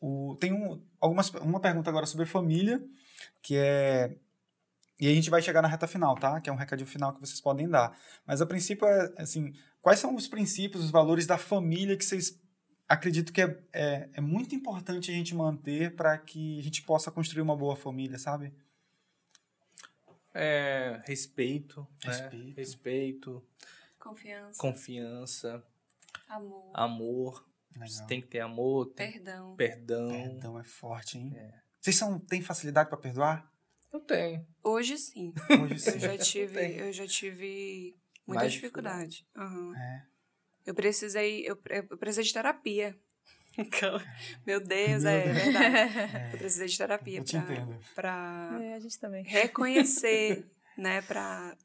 O, tem um, algumas, uma pergunta agora sobre família, que é. E a gente vai chegar na reta final, tá? Que é um recadinho final que vocês podem dar. Mas a princípio é assim: quais são os princípios, os valores da família que vocês acreditam que é, é, é muito importante a gente manter para que a gente possa construir uma boa família, sabe? É, respeito, né? Respeito. respeito, Confiança, confiança, amor, amor. Legal. Você tem que ter amor, tem perdão. perdão. Perdão é forte, hein? Vocês são, têm facilidade para perdoar? Eu tenho. Hoje sim. Hoje Eu sim. já *laughs* tive, Tem. eu já tive muita Mais dificuldade. Aham. É. Eu precisei, eu, eu precisei de terapia. *laughs* Então, Meu Deus, Meu é Deus. verdade. Eu precisei de terapia Eu te entendo. para É, a gente também. reconhecer, *laughs* né, para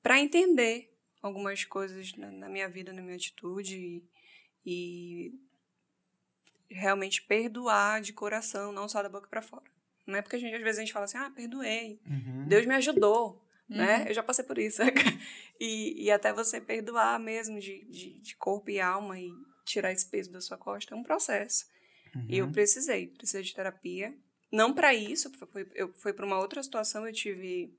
para entender algumas coisas na, na minha vida, na minha atitude e, e realmente perdoar de coração, não só da boca para fora. Não é porque a gente às vezes a gente fala assim: "Ah, perdoei. Uhum. Deus me ajudou", né? Uhum. Eu já passei por isso. *laughs* e, e até você perdoar mesmo de, de, de corpo e alma e tirar esse peso da sua costa é um processo. E eu Uhum. precisei, precisei de terapia. Não para isso, foi, eu, foi para uma outra situação. Eu tive.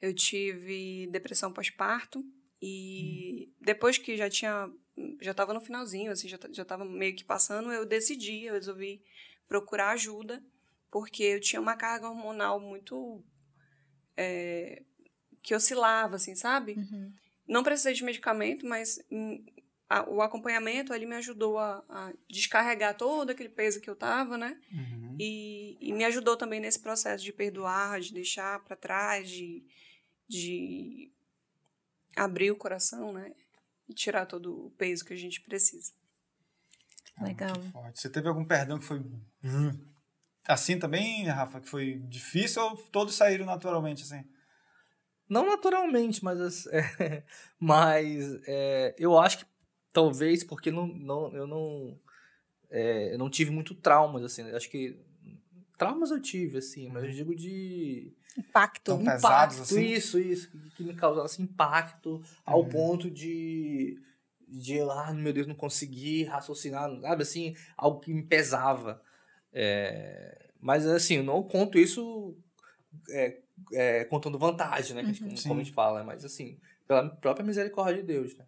Eu tive depressão pós-parto. E depois que já tinha. Já estava no finalzinho, assim, já, já estava meio que passando, eu decidi, eu resolvi procurar ajuda, porque eu tinha uma carga hormonal muito. é, que oscilava, assim, sabe? Uhum. Não precisei de medicamento, mas hum, a- o acompanhamento ali me ajudou a, a descarregar todo aquele peso que eu tava, né? Uhum. E, e me ajudou também nesse processo de perdoar, de deixar para trás, de, de abrir o coração, né? E tirar todo o peso que a gente precisa. Legal. Muito forte. Você teve algum perdão que foi hum, assim também, Rafa, que foi difícil ou todos saíram naturalmente assim? Não naturalmente, mas, as- *laughs* é, mas é, eu acho que talvez porque não, não, eu não é, eu não tive muito traumas, assim. eu Acho que traumas eu tive, assim, mas eu digo de Impacto. Tão pesados impacto, assim? isso, isso, que, me causasse impacto ao Uhum. ponto de de ah, meu Deus, não consegui raciocinar, sabe assim, algo que me pesava. É, mas assim, eu não conto isso é, é, contando vantagem, né? que a gente- Uhum. como, como a gente fala, mas assim, pela própria misericórdia de Deus, né?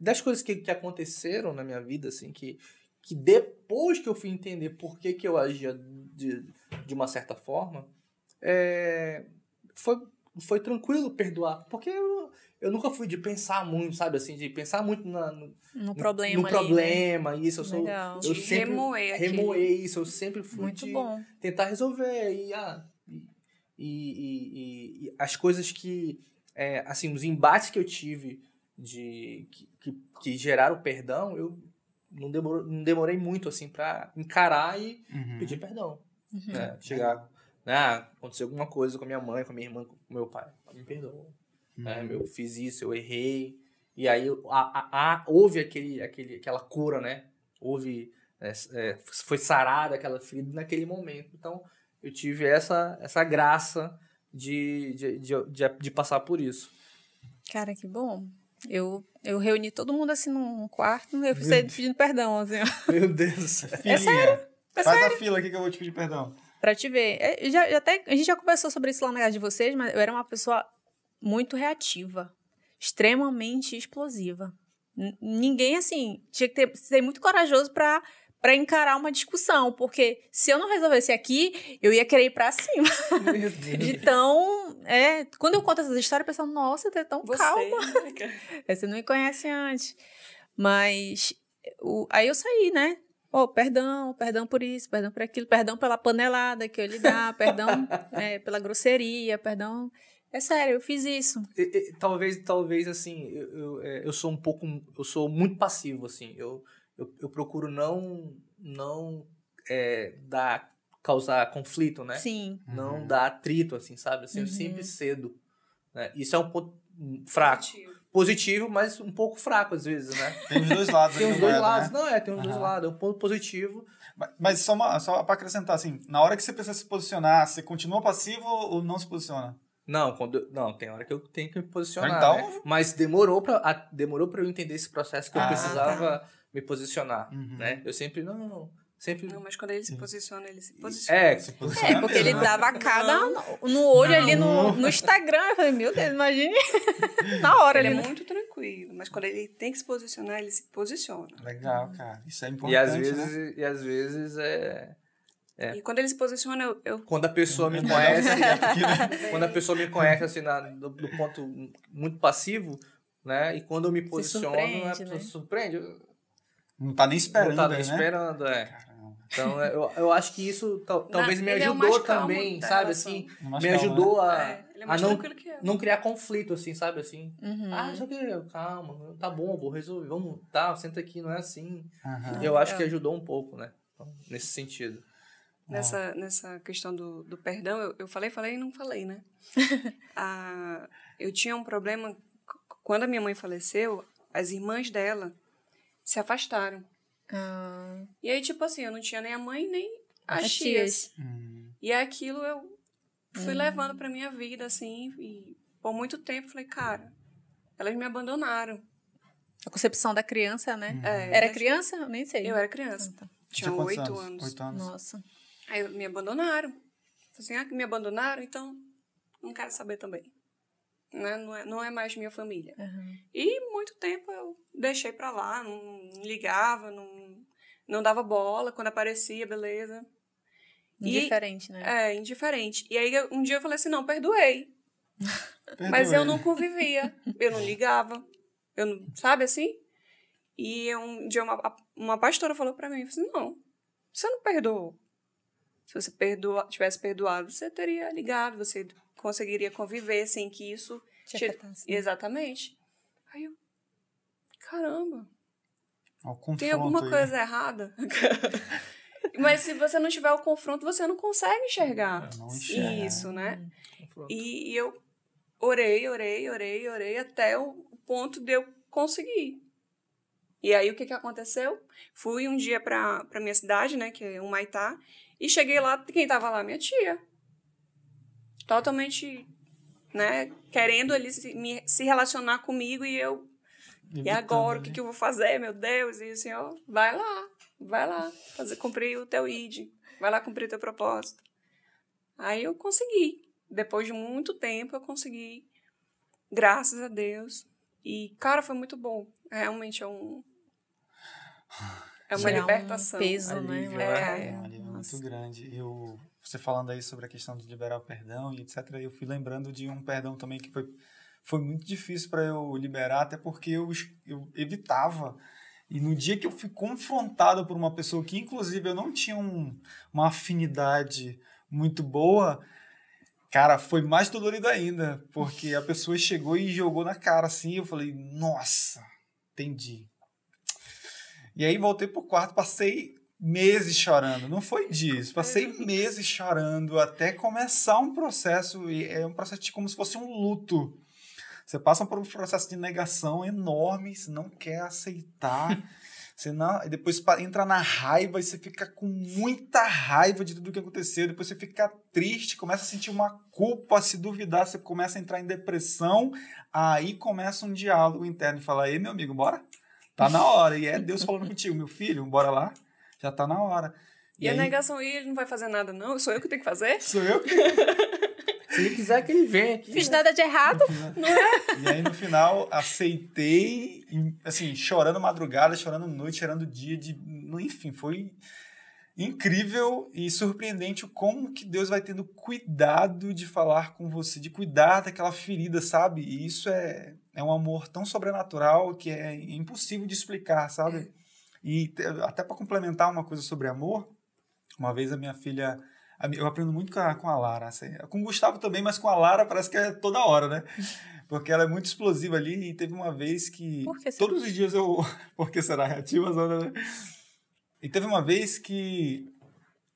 Das coisas que, que aconteceram na minha vida, assim, que, que depois que eu fui entender por que, que eu agia de, de uma certa forma, é, foi, foi tranquilo perdoar. Porque eu, eu nunca fui de pensar muito, sabe? Assim, de pensar muito na, no, No problema no ali, né? problema. Isso, eu sou. Legal. Eu De sempre remoer remoer isso. Eu sempre fui Muito de bom. tentar resolver. E, ah, e, e, e- e as coisas que. é, assim, os embates que eu tive de que, que, que geraram perdão, eu não, não demorei muito assim para encarar e Uhum. pedir perdão. Uhum. né? Chegar. Né? ah, aconteceu alguma coisa com a minha mãe, com a minha irmã, com o meu pai. Me perdoa. né? Uhum. Eu fiz isso, eu errei. E aí a, a, a- houve aquele, aquele, aquela cura, né? Houve. é, é, foi sarada aquela ferida naquele momento. Então, eu tive essa, essa graça de, de, de, de, de passar por isso. Cara, que bom. Eu, eu reuni todo mundo assim num quarto e eu fui sair pedindo perdão, assim, ó, Meu Deus. Filhinha, É Faz a fila aqui que eu vou te pedir perdão. pra te ver. É, já, já até, a gente já conversou sobre isso lá na casa de vocês, mas eu era uma pessoa muito reativa, extremamente explosiva. N- ninguém, assim, tinha que ter, ser muito corajoso pra, pra encarar uma discussão, porque se eu não resolvesse aqui, eu ia querer ir pra cima. Meu *laughs* Deus. Então, é, quando eu conto essas histórias, o pessoal, nossa, você é tão Você, calma. né, *laughs* É, Você não me conhece antes. Mas o, aí eu saí, né? Oh, perdão, perdão por isso, perdão por aquilo, perdão pela panelada que eu lhe dar, *laughs* perdão é, pela grosseria, perdão. É sério, eu fiz isso. E- e- talvez talvez assim eu, eu, é, eu sou um pouco eu sou muito passivo assim eu, eu, eu procuro não não é, dar causar conflito né Sim. não Uhum. dar atrito assim sabe assim eu Uhum. sempre cedo né? isso é um ponto hum, fraco Positivo. Positivo mas um pouco fraco às vezes né *laughs* Tem os dois lados. tem os dois moeda, lados né? não é tem os dois Aham. lados é um ponto positivo Mas- Mas só, uma, só pra acrescentar, assim, na hora que você precisa se posicionar, você continua passivo ou não se posiciona? Não, quando não, tem hora que eu tenho que me posicionar, Então- né? Mas demorou pra, a- demorou pra eu entender esse processo que eu Ah, precisava me posicionar, Uhum. né? Eu sempre, não, não, sempre... Não, mas quando ele se posiciona, ele se posiciona. É, Se posiciona É, porque ele né? dava cada no, no olho ali no, no Instagram. Eu falei, meu Deus, imagine. *laughs* Na hora Ele ali. é né? muito tranquilo, mas quando ele tem que se posicionar, ele se posiciona. Legal, cara. Isso é importante, e às né? vezes, e às vezes é... É. E quando ele se posiciona, eu, eu Quando a pessoa me É conhece, Aqui, né? *laughs* quando a pessoa me conhece assim, na, do, do ponto muito passivo, né? E quando eu me posiciono, a surpreende, pessoa né? se surpreende. Não tá nem esperando, não tá né? esperando, é. Então, é, eu, eu acho que isso tal- talvez me é ajudou calmo também, sabe? relação. Assim, Mais me calmo, ajudou a, é, ele é a não, que não criar conflito, assim, sabe? Assim, Uhum. ah, isso aqui, calma, tá bom, vou resolver, vamos, tá, senta aqui, não é assim. Aham. eu acho que ajudou um pouco, né? Então, nesse sentido. Nessa, nessa questão do, do perdão, eu, eu falei, falei e não falei, né? *laughs* ah, eu tinha um problema. Quando a minha mãe faleceu, as irmãs dela se afastaram. Ah, E aí, tipo assim, eu não tinha nem a mãe nem as, As tias. tias. Hum. E aquilo eu fui levando pra minha vida, assim, e por muito tempo falei, cara, elas me abandonaram. a concepção da criança, né? É, Era criança? Eu nem sei. Eu era criança. Ah, tá. Tinha oito anos. Oito anos. Nossa. Aí me abandonaram. Falei assim, ah, que me abandonaram, então não quero saber também. Né? Não, é, não é mais minha família. Uhum. E muito tempo eu deixei pra lá, não ligava, não, não dava bola. Quando aparecia, beleza. E- Indiferente, né? É, indiferente. E aí um dia eu falei assim, não, perdoei. *laughs* Perdoa Mas eu não convivia, eu não ligava, eu não, sabe assim? E um dia uma, uma pastora falou pra mim, assim, não, você não perdoou. Se você perdoa, tivesse perdoado, você teria ligado, você conseguiria conviver sem que isso Te né? Exatamente. Aí eu, caramba, o tem alguma aí. coisa errada. *laughs* Mas se você não tiver o confronto, você não consegue enxergar Não enxerga. isso, né? Confronto. E, e eu orei, orei, orei, orei até o ponto de eu conseguir. E aí o que que aconteceu? Fui um dia pra, pra minha cidade, né, que é um Maitá, e cheguei lá, quem tava lá? Minha tia. Totalmente, né, querendo ali se, me- se relacionar comigo e eu, e Evitando agora, o ali. que que eu vou fazer, meu Deus? E o senhor, vai lá, vai lá, fazer, cumprir o teu ID, vai lá cumprir o teu propósito. Aí eu consegui. Depois de muito tempo, eu consegui. Graças a Deus. E, cara, foi muito bom. Realmente é um. É uma um libertação. peso, né? Alívio, Uma né? É, um alívio Nossa. muito grande. Eu, você falando aí sobre a questão de liberar o perdão e etc, eu fui lembrando de um perdão também que foi, foi muito difícil para eu liberar, até porque eu, eu evitava. E no dia que eu fui confrontado por uma pessoa que, inclusive, eu não tinha um- uma afinidade muito boa, cara, foi mais dolorido ainda, porque a pessoa chegou e jogou na cara assim, eu falei, nossa, entendi. E aí voltei pro quarto, passei meses chorando. Não foi dias, passei *laughs* meses chorando até começar um processo, e é um processo como se fosse um luto. Você passa por um processo de negação enorme, você não quer aceitar. *laughs* Você não, e depois entra na raiva e você fica com muita raiva de tudo que aconteceu. Depois você fica triste, começa a sentir uma culpa, a se duvidar, você começa a entrar em depressão. Aí começa um diálogo interno e fala: Ei, meu amigo, bora? Tá na hora. E é Deus falando contigo, meu filho, bora lá. Já tá na hora. E, a aí, negação, e ele não vai fazer nada, não? Sou eu que tenho que fazer? Sou eu que *laughs* Se ele quiser que ele venha aqui. Fiz né? nada de errado. E aí no final aceitei, e, assim, chorando madrugada, chorando noite, chorando dia, de, enfim, foi incrível e surpreendente o como que Deus vai tendo cuidado de falar com você, de cuidar daquela ferida, sabe? E isso é, é um amor tão sobrenatural que é impossível de explicar, sabe? E até para complementar uma coisa sobre amor, uma vez a minha filha eu aprendo muito com a, com a Lara, assim, com o Gustavo também, mas com a Lara parece que é toda hora, né? *laughs* Porque ela é muito explosiva ali e teve uma vez que Por que será? todos os dias eu *laughs* porque será reativa, Zona, né? E teve uma vez que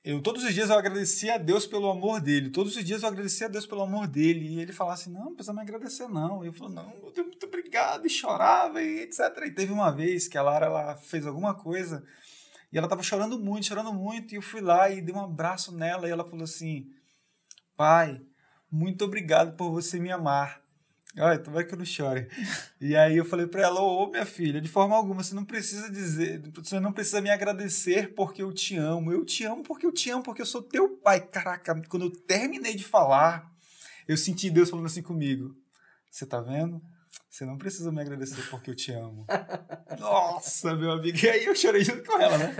eu todos os dias eu agradecia a Deus pelo amor dele. Todos os dias eu agradecia a Deus pelo amor dele. E ele falava assim: "Não, não precisa me agradecer não". E eu falava: "Não, meu Deus, muito obrigado". E chorava e etc. E teve uma vez que a Lara ela fez alguma coisa e ela tava chorando muito, chorando muito, e eu fui lá e dei um abraço nela e ela falou assim: "Pai, muito obrigado por você me amar". Olha, tomara que eu não chore. E aí eu falei pra ela, ô minha filha, de forma alguma, você não precisa dizer, você não precisa me agradecer porque eu te amo. Eu te amo porque eu te amo, porque eu sou teu pai. Caraca, quando eu terminei de falar, eu senti Deus falando assim comigo. Você tá vendo? Você não precisa me agradecer porque eu te amo. *laughs* Nossa, meu amigo. E aí eu chorei junto com ela, né?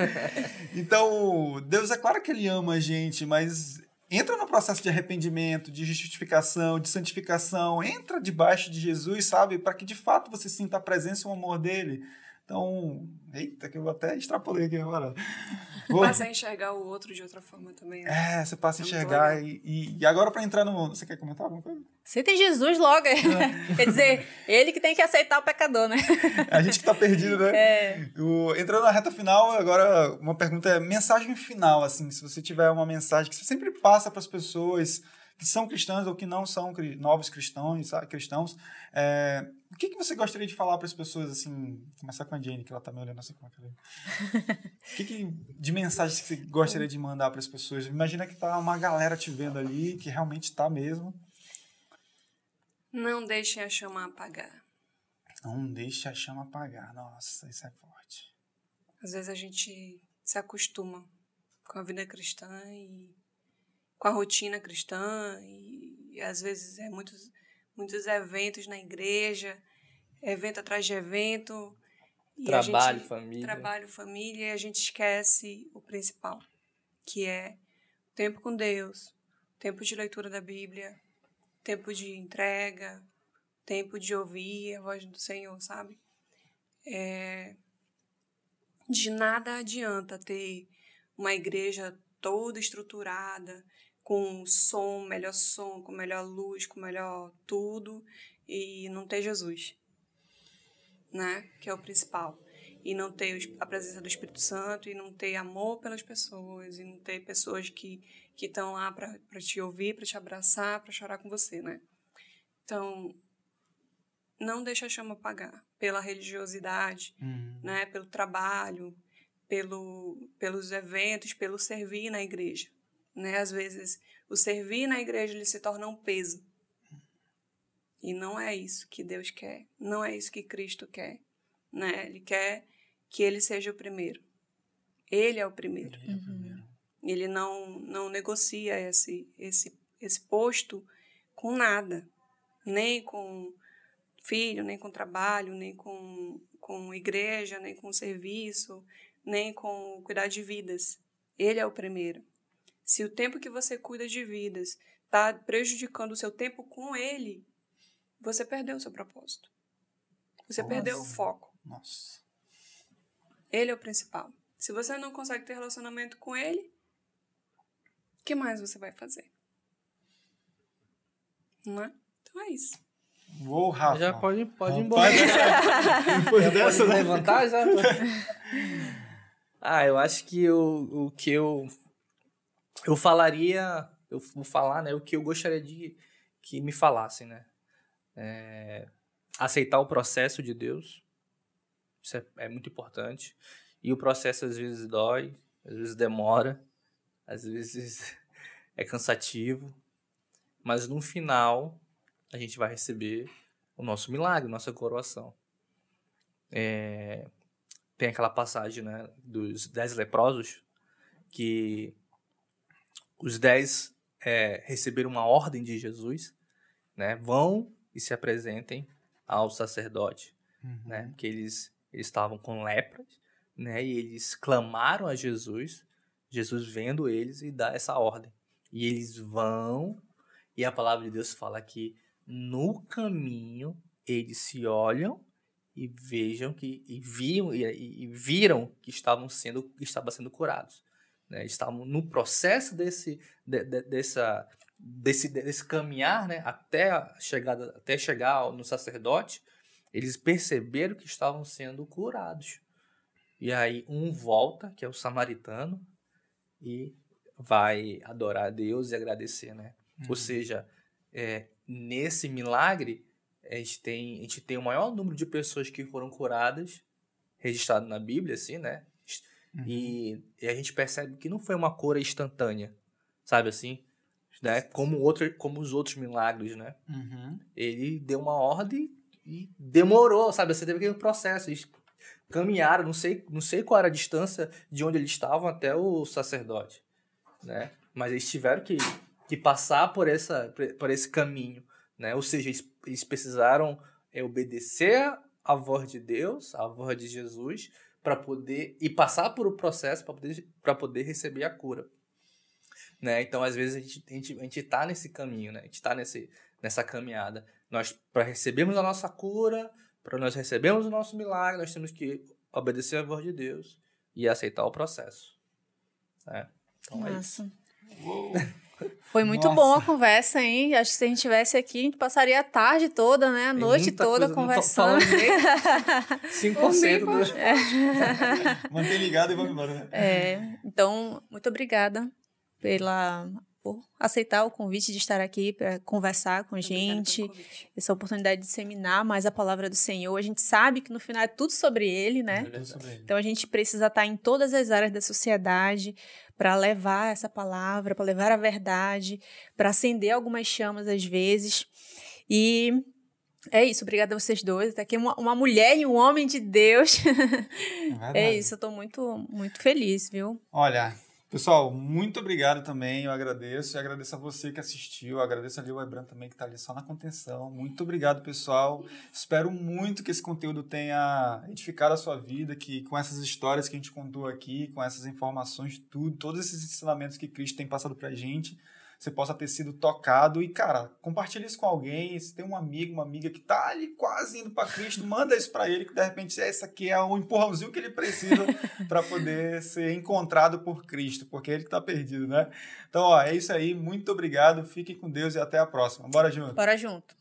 Então, Deus é claro que ele ama a gente, mas entra no processo de arrependimento, de justificação, de santificação, entra debaixo de Jesus, sabe? Para que de fato você sinta a presença e o amor dele. Então, eita, que eu até extrapolei aqui agora. *laughs* Vou- Passa a enxergar o outro de outra forma também. né? É, você passa a É enxergar. E, e, e agora, para entrar no. Você quer comentar alguma coisa? Você tem Jesus logo. *laughs* Quer dizer, ele que tem que aceitar o pecador, né? *laughs* A gente que tá perdido, né? É. O- entrando na reta final, agora uma pergunta é mensagem final, assim, se você tiver uma mensagem que você sempre passa para as pessoas que são cristãs ou que não são cri- novos cristãos, sabe, cristãos, é, o que, que você gostaria de falar para as pessoas, assim, começar com a Jane, que ela tá me olhando assim com a cara. O que, que de mensagens que você gostaria de mandar para as pessoas? Imagina que tá uma galera te vendo ali, que realmente tá mesmo. Não deixem a chama apagar. Não deixe a chama apagar. Nossa, isso é forte. Às vezes a gente se acostuma com a vida cristã e com a rotina cristã e, e às vezes é muitos muitos eventos na igreja, evento atrás de evento Trabalho, gente, família. trabalho, família e a gente esquece o principal, que é tempo com Deus, tempo de leitura da Bíblia, tempo de entrega, tempo de ouvir a voz do Senhor, sabe? É, de nada adianta ter uma igreja toda estruturada, com som, melhor som, com melhor luz, com melhor tudo, e não ter Jesus. né? Que é o principal. E não ter a presença do Espírito Santo, e não ter amor pelas pessoas, e não ter pessoas que que estão lá para te ouvir, para te abraçar, para chorar com você, né? Então, não deixa a chama apagar pela religiosidade, uhum. né? Pelo trabalho, pelo, pelos eventos, pelo servir na igreja, né? Às vezes, o servir na igreja ele se torna um peso. E não é isso que Deus quer, não é isso que Cristo quer, né? Ele quer que ele seja o primeiro. Ele é o primeiro. Ele, é o primeiro. ele não, não negocia esse, esse, esse posto com nada, nem com filho, nem com trabalho, nem com, com igreja, nem com serviço, nem com cuidar de vidas. Ele é o primeiro. Se o tempo que você cuida de vidas está prejudicando o seu tempo com ele, você perdeu o seu propósito. Você Nossa. perdeu o foco. Nossa. Ele é o principal. Se você não consegue ter relacionamento com ele, o que mais você vai fazer? Não é? Então é isso. Vou, Rafa. Já pode, pode ir embora. *laughs* Depois dessa, né? levantar já. *laughs* ah, eu acho que o, o que eu eu falaria, eu vou falar, né, o que eu gostaria de que me falassem, né? É, aceitar o processo de Deus, isso é, é, muito importante. E o processo às vezes dói, às vezes demora, às vezes *laughs* é cansativo, mas no final a gente vai receber o nosso milagre, nossa coroação. É, tem aquela passagem né, dos dez leprosos que os dez é, receberam uma ordem de Jesus, né, vão e se apresentem ao sacerdote, uhum. né, que eles, eles estavam com lepras, né, e eles clamaram a Jesus, Jesus vendo eles e dá essa ordem. E eles vão, e a palavra de Deus fala que no caminho eles se olham e vejam que e viam e, e viram que estavam sendo que estavam sendo curados, né? Estavam no processo desse de, de, dessa desse, desse caminhar, né, até a chegada até chegar no sacerdote, eles perceberam que estavam sendo curados. E aí um volta, que é o samaritano, e vai adorar a Deus e agradecer, né? Uhum. Ou seja, é, nesse milagre, a gente, tem, a gente tem o maior número de pessoas que foram curadas, registrado na Bíblia, assim, né? Uhum. E, e, a gente percebe que não foi uma cura instantânea, sabe assim? Né? Como, outro, como os outros milagres, né? Uhum. Ele deu uma ordem e demorou, sabe? Você teve aquele processo. Eles caminharam, não sei, não sei qual era a distância de onde eles estavam até o sacerdote, né? Mas eles tiveram que que passar por, essa, por esse caminho, né? Ou seja, eles, eles precisaram é, obedecer a voz de Deus, a voz de Jesus, para poder e passar por o processo para poder, poder receber a cura. Né? Então, às vezes, a gente, a gente, a gente tá nesse caminho, né? A gente está nessa caminhada. Nós, para recebermos a nossa cura, para nós recebermos o nosso milagre, nós temos que obedecer a voz de Deus e aceitar o processo. Né? Então, Nossa. é isso. *laughs* Foi muito Nossa. bom a conversa, hein? Acho que se a gente tivesse aqui, a gente passaria a tarde toda, né? A noite toda coisa, conversando. 5% do... é. Mantém ligado e vamos embora, né? É. Então, muito obrigada pela por aceitar o convite de estar aqui para conversar com a gente, essa oportunidade de disseminar mais a palavra do Senhor. A gente sabe que no final é tudo sobre Ele, né? É sobre ele. Então a gente precisa estar em todas as áreas da sociedade para levar essa palavra, para levar a verdade, para acender algumas chamas às vezes. E é isso, obrigada a vocês dois. Tá aqui uma, uma mulher e um homem de Deus. *laughs* É, é isso, eu estou muito, muito feliz, viu? Olha, Pessoal, muito obrigado também, eu agradeço. E agradeço a você que assistiu, agradeço ali o Ebran também que está ali só na contenção. Muito obrigado, pessoal. Espero muito que esse conteúdo tenha edificado a sua vida, que com essas histórias que a gente contou aqui, com essas informações, tudo, todos esses ensinamentos que Cristo tem passado para a gente, você possa ter sido tocado. E, cara, compartilhe isso com alguém. Se tem um amigo, uma amiga que tá ali quase indo para Cristo, manda isso para ele, que de repente essa aqui é um empurrãozinho que ele precisa *laughs* para poder ser encontrado por Cristo, porque ele que tá perdido, né? Então, ó, é isso aí. Muito obrigado. Fiquem com Deus e até a próxima. Bora junto. Bora junto.